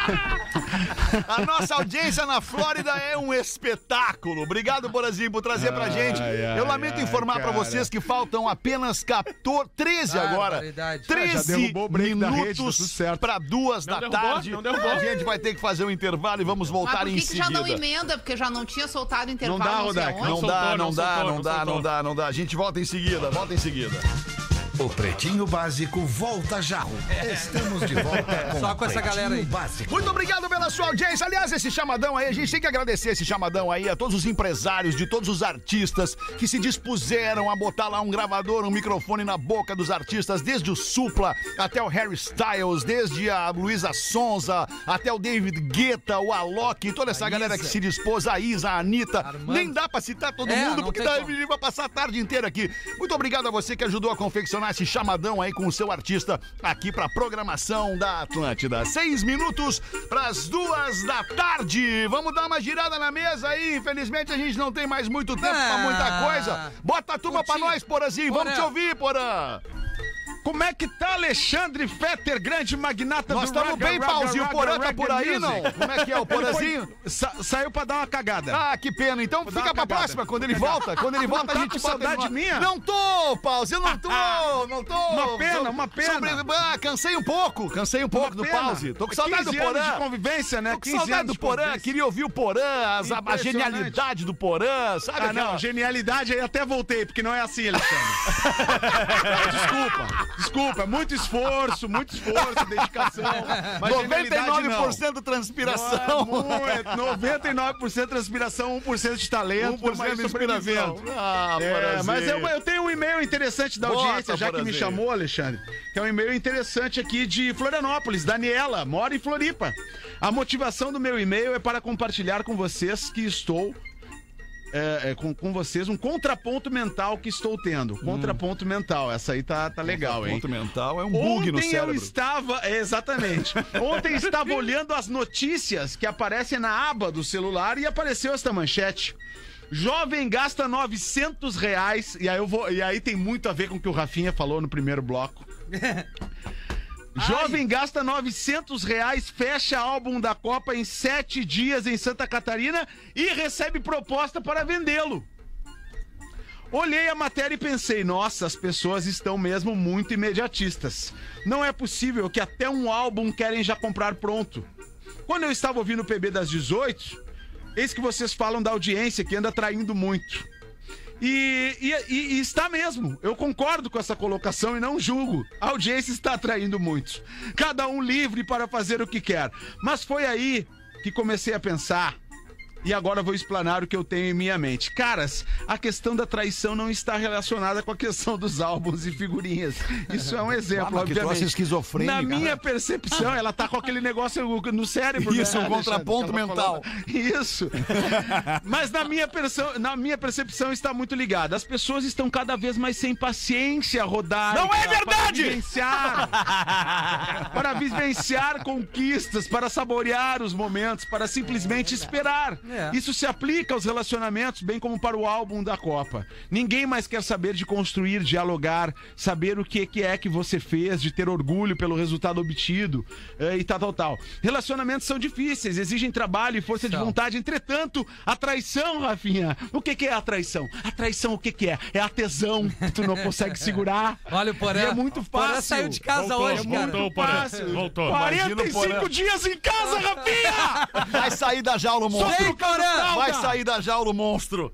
A nossa audiência na Flórida é um espetáculo. Obrigado, Borazinho, por trazer pra gente. ai, Eu lamento ai, informar pra cara. vocês que faltam apenas 14, 13 agora. Barbaridade. Ah, já 13 derrubou o break da rede, tá minutos pra duas Não da derrubou, tarde. não derrubou. A gente vai ter que fazer um intervalo e vamos voltar por em que, que já seguida. não emenda? Porque já não tinha soltado o intervalo. dá, sei Rodaica, aonde. Não, soltou, dá, não não dá, não não dá, não dá, não dá. A gente volta em seguida, volta em seguida. O Pretinho Básico volta já. Estamos de volta com Só com essa galera aí. Básico. Muito obrigado pela sua audiência. Aliás, esse chamadão aí, a gente tem que agradecer esse chamadão aí a todos os empresários, de todos os artistas que se dispuseram a botar lá um gravador, um microfone na boca dos artistas, desde o Supla até o Harry Styles, desde a Luísa Sonza até o David Guetta, o Alok, toda essa A galera Isa. que se dispôs, a Isa, a Anitta. Armando. Nem dá pra citar todo É, mundo, porque como. a gente vai passar a tarde inteira aqui. Muito obrigado a você que ajudou a confeccionar esse chamadão aí com o seu artista aqui pra programação da Atlântida. Seis minutos pras duas da tarde. Vamos dar uma girada na mesa aí. Infelizmente a gente não tem mais muito tempo pra Ah. muita coisa. Bota a turma pra Curtinho. nós, Porazinho. Vamos te ouvir, Porã. Como é que tá Alexandre Fetter, grande magnata Nós do estamos Raga, bem, Pauzinho. O Porã tá por aí, Music. não? Como é que é o Porazinho? Sa- saiu pra dar uma cagada. Ah, que pena. Então fica uma pra cagada. próxima, quando ele volta. Quando ele volta, tá a gente com ele saudade no- minha? Não tô, Pause, eu não tô, não tô. Uma pena, So- uma pena. sobre- Ah, cansei um pouco, cansei um pouco do Pena. Pause. Tô com saudade do 15 anos Porã. de convivência, né? Tô com 15 saudade do Porã, queria ouvir o Porã, as- a, genialidade do Porã, sabe? Ah, não, genialidade aí até voltei, porque não é assim, Alexandre. Desculpa, Desculpa, é muito esforço, muito esforço, dedicação. Mas genialidade não. 99% transpiração. Não é, mu- é 99% transpiração, 1% de talento, 1% mas de inspiração. sobrevivendo. Ah, É, mas eu, eu tenho um e-mail interessante da Bota, audiência, já que me chamou, Alexandre. Que é um e-mail interessante aqui de Florianópolis, Daniela, mora em Floripa. A motivação do meu e-mail é para compartilhar com vocês que estou. É, é, com, com vocês um contraponto mental que estou tendo. Contraponto mental. Essa aí tá, tá legal, hein? Ponto mental é um bug no Ontem eu cérebro. estava. é, exatamente. Ontem estava olhando as notícias que aparecem na aba do celular e apareceu esta manchete. Jovem gasta 900 reais. E aí, eu vou, e aí tem muito a ver com o que o Rafinha falou no primeiro bloco. Jovem gasta 900 reais, fecha álbum da Copa em sete dias em Santa Catarina e recebe proposta para vendê-lo. Olhei a matéria e pensei, nossa, as pessoas estão mesmo muito imediatistas. Não é possível que até um álbum querem já comprar pronto. Quando eu estava ouvindo o PB das 18, eis que vocês falam da audiência que anda traindo muito. E, e- e- está mesmo. Eu concordo com essa colocação e não julgo. A audiência está atraindo muitos. Cada um livre para fazer o que quer. Mas foi aí que comecei a pensar. E agora vou explanar o que eu tenho em minha mente. Caras, a questão da traição não está relacionada com a questão dos álbuns e figurinhas. Isso é um exemplo, Ah, obviamente. esquizofrênico, Na minha percepção, ela tá com aquele negócio no cérebro. Isso, né, um contraponto mental. Isso. Mas na minha, na minha percepção está muito ligada. As pessoas estão cada vez mais sem paciência rodar. Não é verdade! Para vivenciar, para vivenciar conquistas, para saborear os momentos, para simplesmente esperar. É. Isso se aplica aos relacionamentos, bem como para o álbum da Copa. Ninguém mais quer saber de construir, dialogar, saber o que, que é que você fez, de ter orgulho pelo resultado obtido eh, e tal, tal, tal. Relacionamentos são difíceis, exigem trabalho e força de São. vontade. Entretanto, a traição, Rafinha, o que, que é a traição? A traição, o que, que é? É a tesão que tu não consegue segurar. Olha o Porã. E é muito fácil. saiu de casa Voltou, hoje, cara. voltou. Fácil. Voltou. Imagina o 45 Porã. dias em casa, Rafinha! Vai sair da jaula o monstro. Porã! Vai sair da jaula o monstro.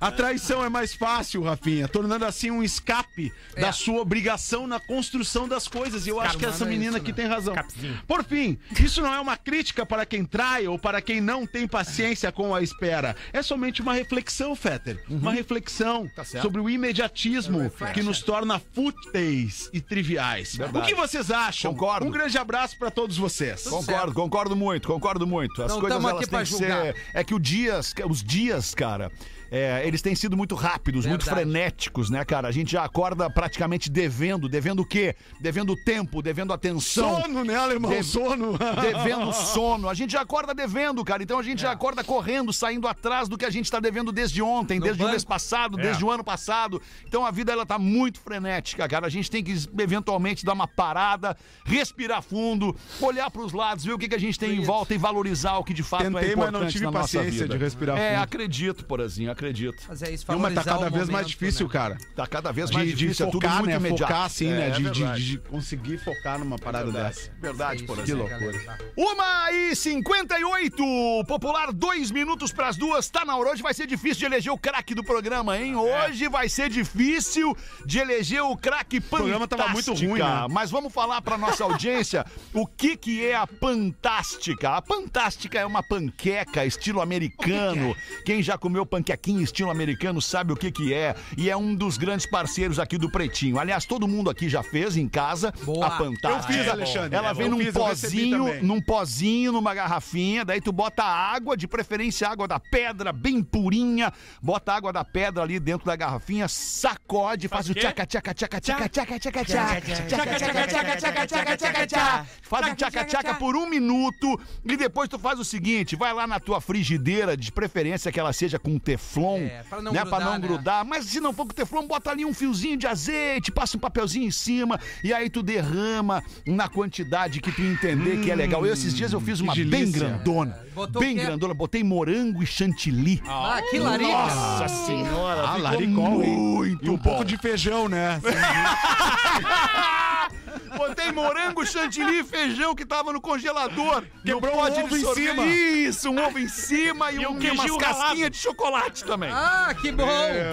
A traição é mais fácil, Rafinha, tornando assim um escape É. da sua obrigação na construção das coisas. E eu acho que essa Escapando menina isso, aqui né? tem razão. Escapezinho. Por fim, isso não é uma crítica para quem trai ou para quem não tem paciência com a espera. É somente uma reflexão, Fetter. Uhum. Uma reflexão Tá sobre o imediatismo É que nos torna fúteis e triviais. Verdade. O que vocês acham? Concordo. Um grande abraço para todos vocês. Concordo, concordo muito, concordo muito. As Não coisas elas aqui têm pra que julgar. ser. É que o dias, os dias, cara. É, eles têm sido muito rápidos, muito Verdade. frenéticos, né, cara? A gente já acorda praticamente devendo. Devendo o quê? Devendo tempo, devendo atenção. Sono, né, alemão? Deve- Sono. Devendo sono. A gente já acorda devendo, cara. Então a gente já acorda correndo, saindo atrás do que a gente tá devendo desde ontem, No desde o banco. mês passado, desde o ano passado. Então a vida ela tá muito frenética, cara. A gente tem que eventualmente dar uma parada, respirar fundo, olhar pros lados, ver o que, que a gente tem em volta e valorizar o que de fato é Tentei, importante mas não tive paciência vida. de respirar É, fundo. acredito, Porazinho, acredito. Mas é isso, Não, mas tá cada o vez mais momento, difícil, né? cara. Tá cada vez mais De, de difícil, é tudo focar, muito né? imediato. Focar assim, né? É, De, de- verdade. de conseguir focar numa parada dessa. Verdade, É isso, né, loucura. galera? Tá. Uma e 58, popular, dois minutos pras duas, tá na hora. Hoje vai ser difícil de eleger o craque do programa, hein? Hoje vai ser difícil de eleger o craque Fantástica. programa tava muito ruim, né? Mas vamos falar pra nossa audiência o que que é a Fantástica. A Fantástica é uma panqueca estilo americano. Quem já comeu panquequinha estilo americano sabe o que que é. E é um dos grandes parceiros aqui do Pretinho. Aliás, todo mundo aqui já fez em casa Boa. a Fantástica. Eu fiz, Alexandre. Ela É vem num fiz, pozinho, num pozinho, numa garrafinha, daí tu bota água, de preferência água da pedra, bem purinha, bota a água da pedra ali dentro da garrafinha, sacode, faz, Faz o tchaca tchaca tchaca tchaca tchaca tchaca tchaca tchaca tchaca tchaca tchaca tchaca tchaca faz o tchaca tchaca por um minuto e depois tu faz o seguinte, vai lá na tua frigideira, de preferência que ela seja com teflon, É, pra não né, pra grudar, não né? grudar, mas se não for com teflon, bota ali um fiozinho de azeite, passa um papelzinho em cima e aí tu derrama na quantidade que tu entender que é legal. Eu, esses dias eu fiz uma bem delícia. grandona, Botou bem grandona, botei morango e chantilly. Ah, que larica. Nossa senhora, Ah, ficou laricol, muito E um bom. pouco de feijão, né? Botei Ei, morango, chantilly e feijão que tava no congelador. Quebrou um ovo de em cima. Isso, um ovo em cima e, E um um, umas casquinhas de chocolate também. Ah, que bom!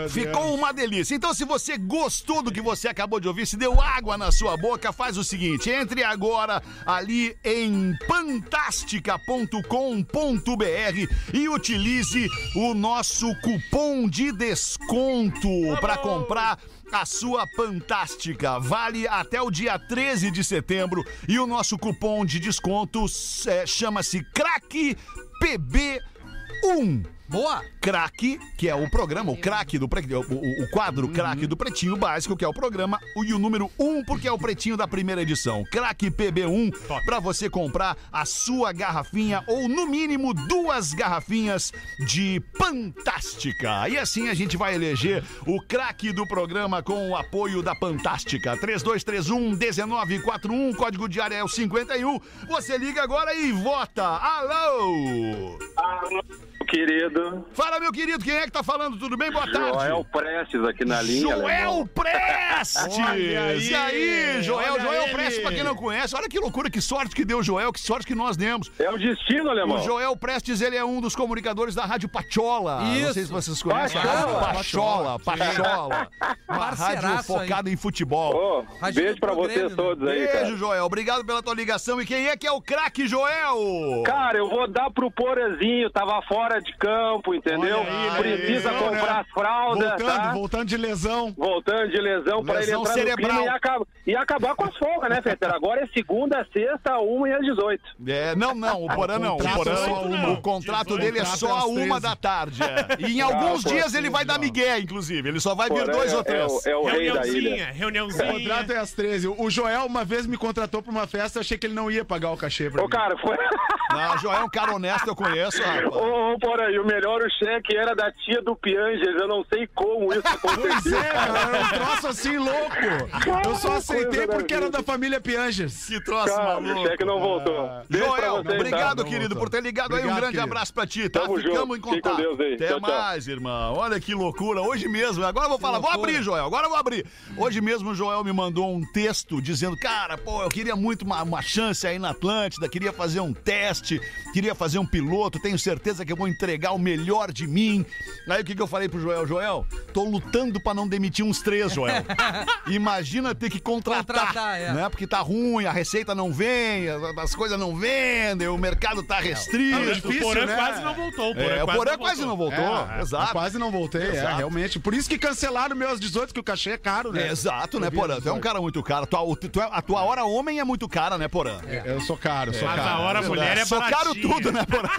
Ficou uma delícia. Então, se você gostou do que você acabou de ouvir, se deu água na sua boca, faz o seguinte: entre agora ali em fantástica.com.br e utilize o nosso cupom de desconto para comprar. A sua fantástica vale até o dia 13 de setembro e o nosso cupom de desconto é, chama-se Crack PB1 Boa! craque, que é o programa, o craque do pre- o, o- o quadro craque do Pretinho Básico, que é o programa, o- e o número 1, porque é o Pretinho da primeira edição. Craque PB1, pra você comprar a sua garrafinha, ou no mínimo duas garrafinhas de Fantástica. E assim a gente vai eleger o craque do programa com o apoio da Fantástica. 3231-1941, código de área é o 51. Você liga agora e vota. Alô! Querido, Fala, meu querido, quem é que tá falando? Tudo bem? Boa tarde. Joel Prestes aqui na linha. Joel. Prestes! Aí, e aí, Joel? olha Joel ele. Prestes, pra quem não conhece, olha que loucura, que sorte que deu o Joel, que sorte que nós demos. É o destino, alemão. O Joel Prestes, ele é um dos comunicadores da Rádio Pachola. Não Isso. sei se vocês conhecem. a Rádio Pachola. Pachola, Pachola. Uma rádio Parceiraço aí. focada em futebol. Rádio beijo pra vocês todos aí, cara. Beijo, Joel. Obrigado pela tua ligação. E quem é que é o craque, Joel? Cara, eu vou dar pro Porazinho, tava fora de campo, entendeu? Aí, Precisa lesão, comprar né? as fraldas, Voltando, tá? voltando de lesão. Voltando de lesão pra ele entrar cerebral. no clima e, acaba- e acabar com as folgas, né, Fetter? Agora é segunda, sexta, uma e às 18. É, não, não, o Porã não. O, contrato Porã, é só uma. o contrato dele é só a uma 13. da tarde. é. E em alguns pô, dias ele vai dar migué, inclusive. Ele só vai vir dois é, ou três. É, o- é o rei da ilha. Reuniãozinha, O contrato é às 13. O Joel uma vez me contratou pra uma festa, achei que ele não ia pagar o cachê pra Ô, mim. cara, foi... Não, Joel é um cara honesto, eu conheço, rapaz. Ô, ô, Porã, e o melhor, o cheque era da tia do Pianges. Eu não sei como isso Pois aconteceu, é, cara. um troço assim louco. Eu só aceitei da porque era da família Pianges. Que troço Cara, maluco. o cheque não voltou. Beijo pra Joel, vocês, obrigado, tá? querido, por ter ligado aí. Um Obrigado, grande querido. abraço pra ti, tá? Tamo Ficamos junto. em contato. Deus aí. Até Tchau, tchau. mais, irmão. Olha que loucura. Hoje mesmo, agora eu vou falar. Vou abrir, Joel. Agora eu vou abrir. Hoje mesmo o Joel me mandou um texto dizendo: Cara, pô, eu queria muito uma, uma chance aí na Atlântida, queria fazer um teste, queria fazer um piloto. Tenho certeza que eu vou entregar o melhor de mim. Aí o que, que eu falei pro Joel? Joel, tô lutando pra não demitir uns três, Joel. Imagina ter que contratar, Contratar, é. né? Porque tá ruim, a receita não vem, as, as coisas não vendem, o mercado tá restrito. É o difícil, Porã né? quase não voltou. O Porã, É, o quase, Porã não quase não voltou. É, Exato. eu quase não voltei, é, realmente. Por isso que cancelaram meus 18, que o cachê é caro, né? É, exato, né, Porã? Tu é um cara muito caro. A tua, tu é- a tua hora homem é muito cara, né, Porã? Eu sou caro, sou Mas caro. a hora mulher é Baratinha. tudo, né, Porã?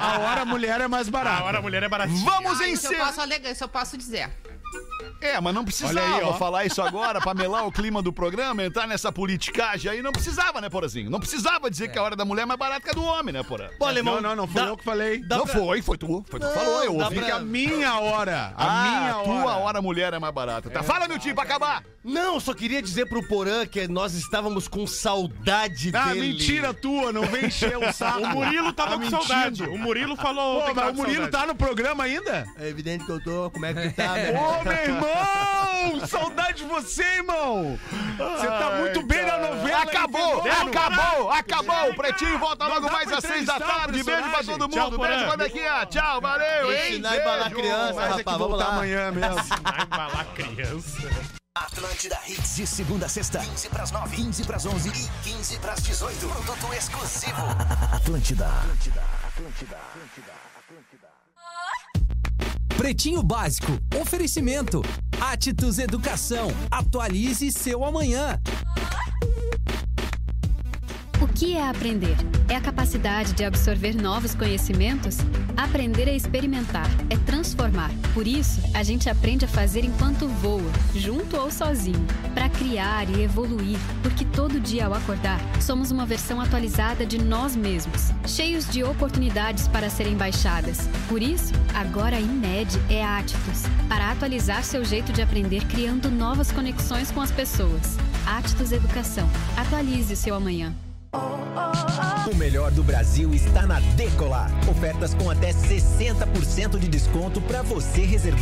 A hora mulher é mais barata. A hora mulher é baratinha. Vamos Ah, isso eu posso alegar, isso eu posso dizer. É, mas não precisava Olha aí, ó. falar isso agora pra melar o clima do programa, entrar nessa politicagem aí. Não precisava, né, Porãzinho? Não precisava dizer que a hora da mulher é mais barata que a do homem, né, Porã? Pô, alemão, Não, não, não fui dá- eu que falei. não pra- foi, foi tu. Foi tu que falou, eu dá ouvi. Fica a minha hora. A Ah, minha a hora. tua hora mulher é mais barata. Tá, fala, meu tio, pra acabar. Não, só queria dizer pro Porã que nós estávamos com saudade Ah, dele. mentira tua, não vem encher o saco. O Murilo tava Tá com mentindo. saudade. O Murilo falou. Pô, ontem que mas o Murilo saudade. tá no programa ainda? É evidente que eu tô. Como é que tá, meu Ô, meu irmão! Saudade de você, irmão! Você tá muito bem na novela. Acabou, acabou, acabou. O Pretinho volta Não logo mais pra às seis da tarde. Beijo pra todo Tchau, mundo. Beijo, Babequinha. Tchau, valeu, hein? Ensinar embalar Beijo. criança, é rapaz, vamos lá. amanhã mesmo. Vai embalar criança. Atlântida Hits de segunda a sexta, 15 pras 9, 15 pras 11 e 15 pras 18. Produto exclusivo. Atlântida. Atlântida. Atlântida. Atlântida. Pretinho Básico. Oferecimento. Atitudes Educação. Atualize seu amanhã. O que é aprender? É a capacidade de absorver novos conhecimentos? Aprender é experimentar, é transformar. Por isso, a gente aprende a fazer enquanto voa, junto ou sozinho, para criar e evoluir, porque todo dia ao acordar, somos uma versão atualizada de nós mesmos, cheios de oportunidades para serem baixadas. Por isso, agora a INED é a Atitudes, para atualizar seu jeito de aprender criando novas conexões com as pessoas. Atitudes Educação. Atualize o seu amanhã. O melhor do Brasil está na Decolar. Ofertas com até 60% de desconto para você reservar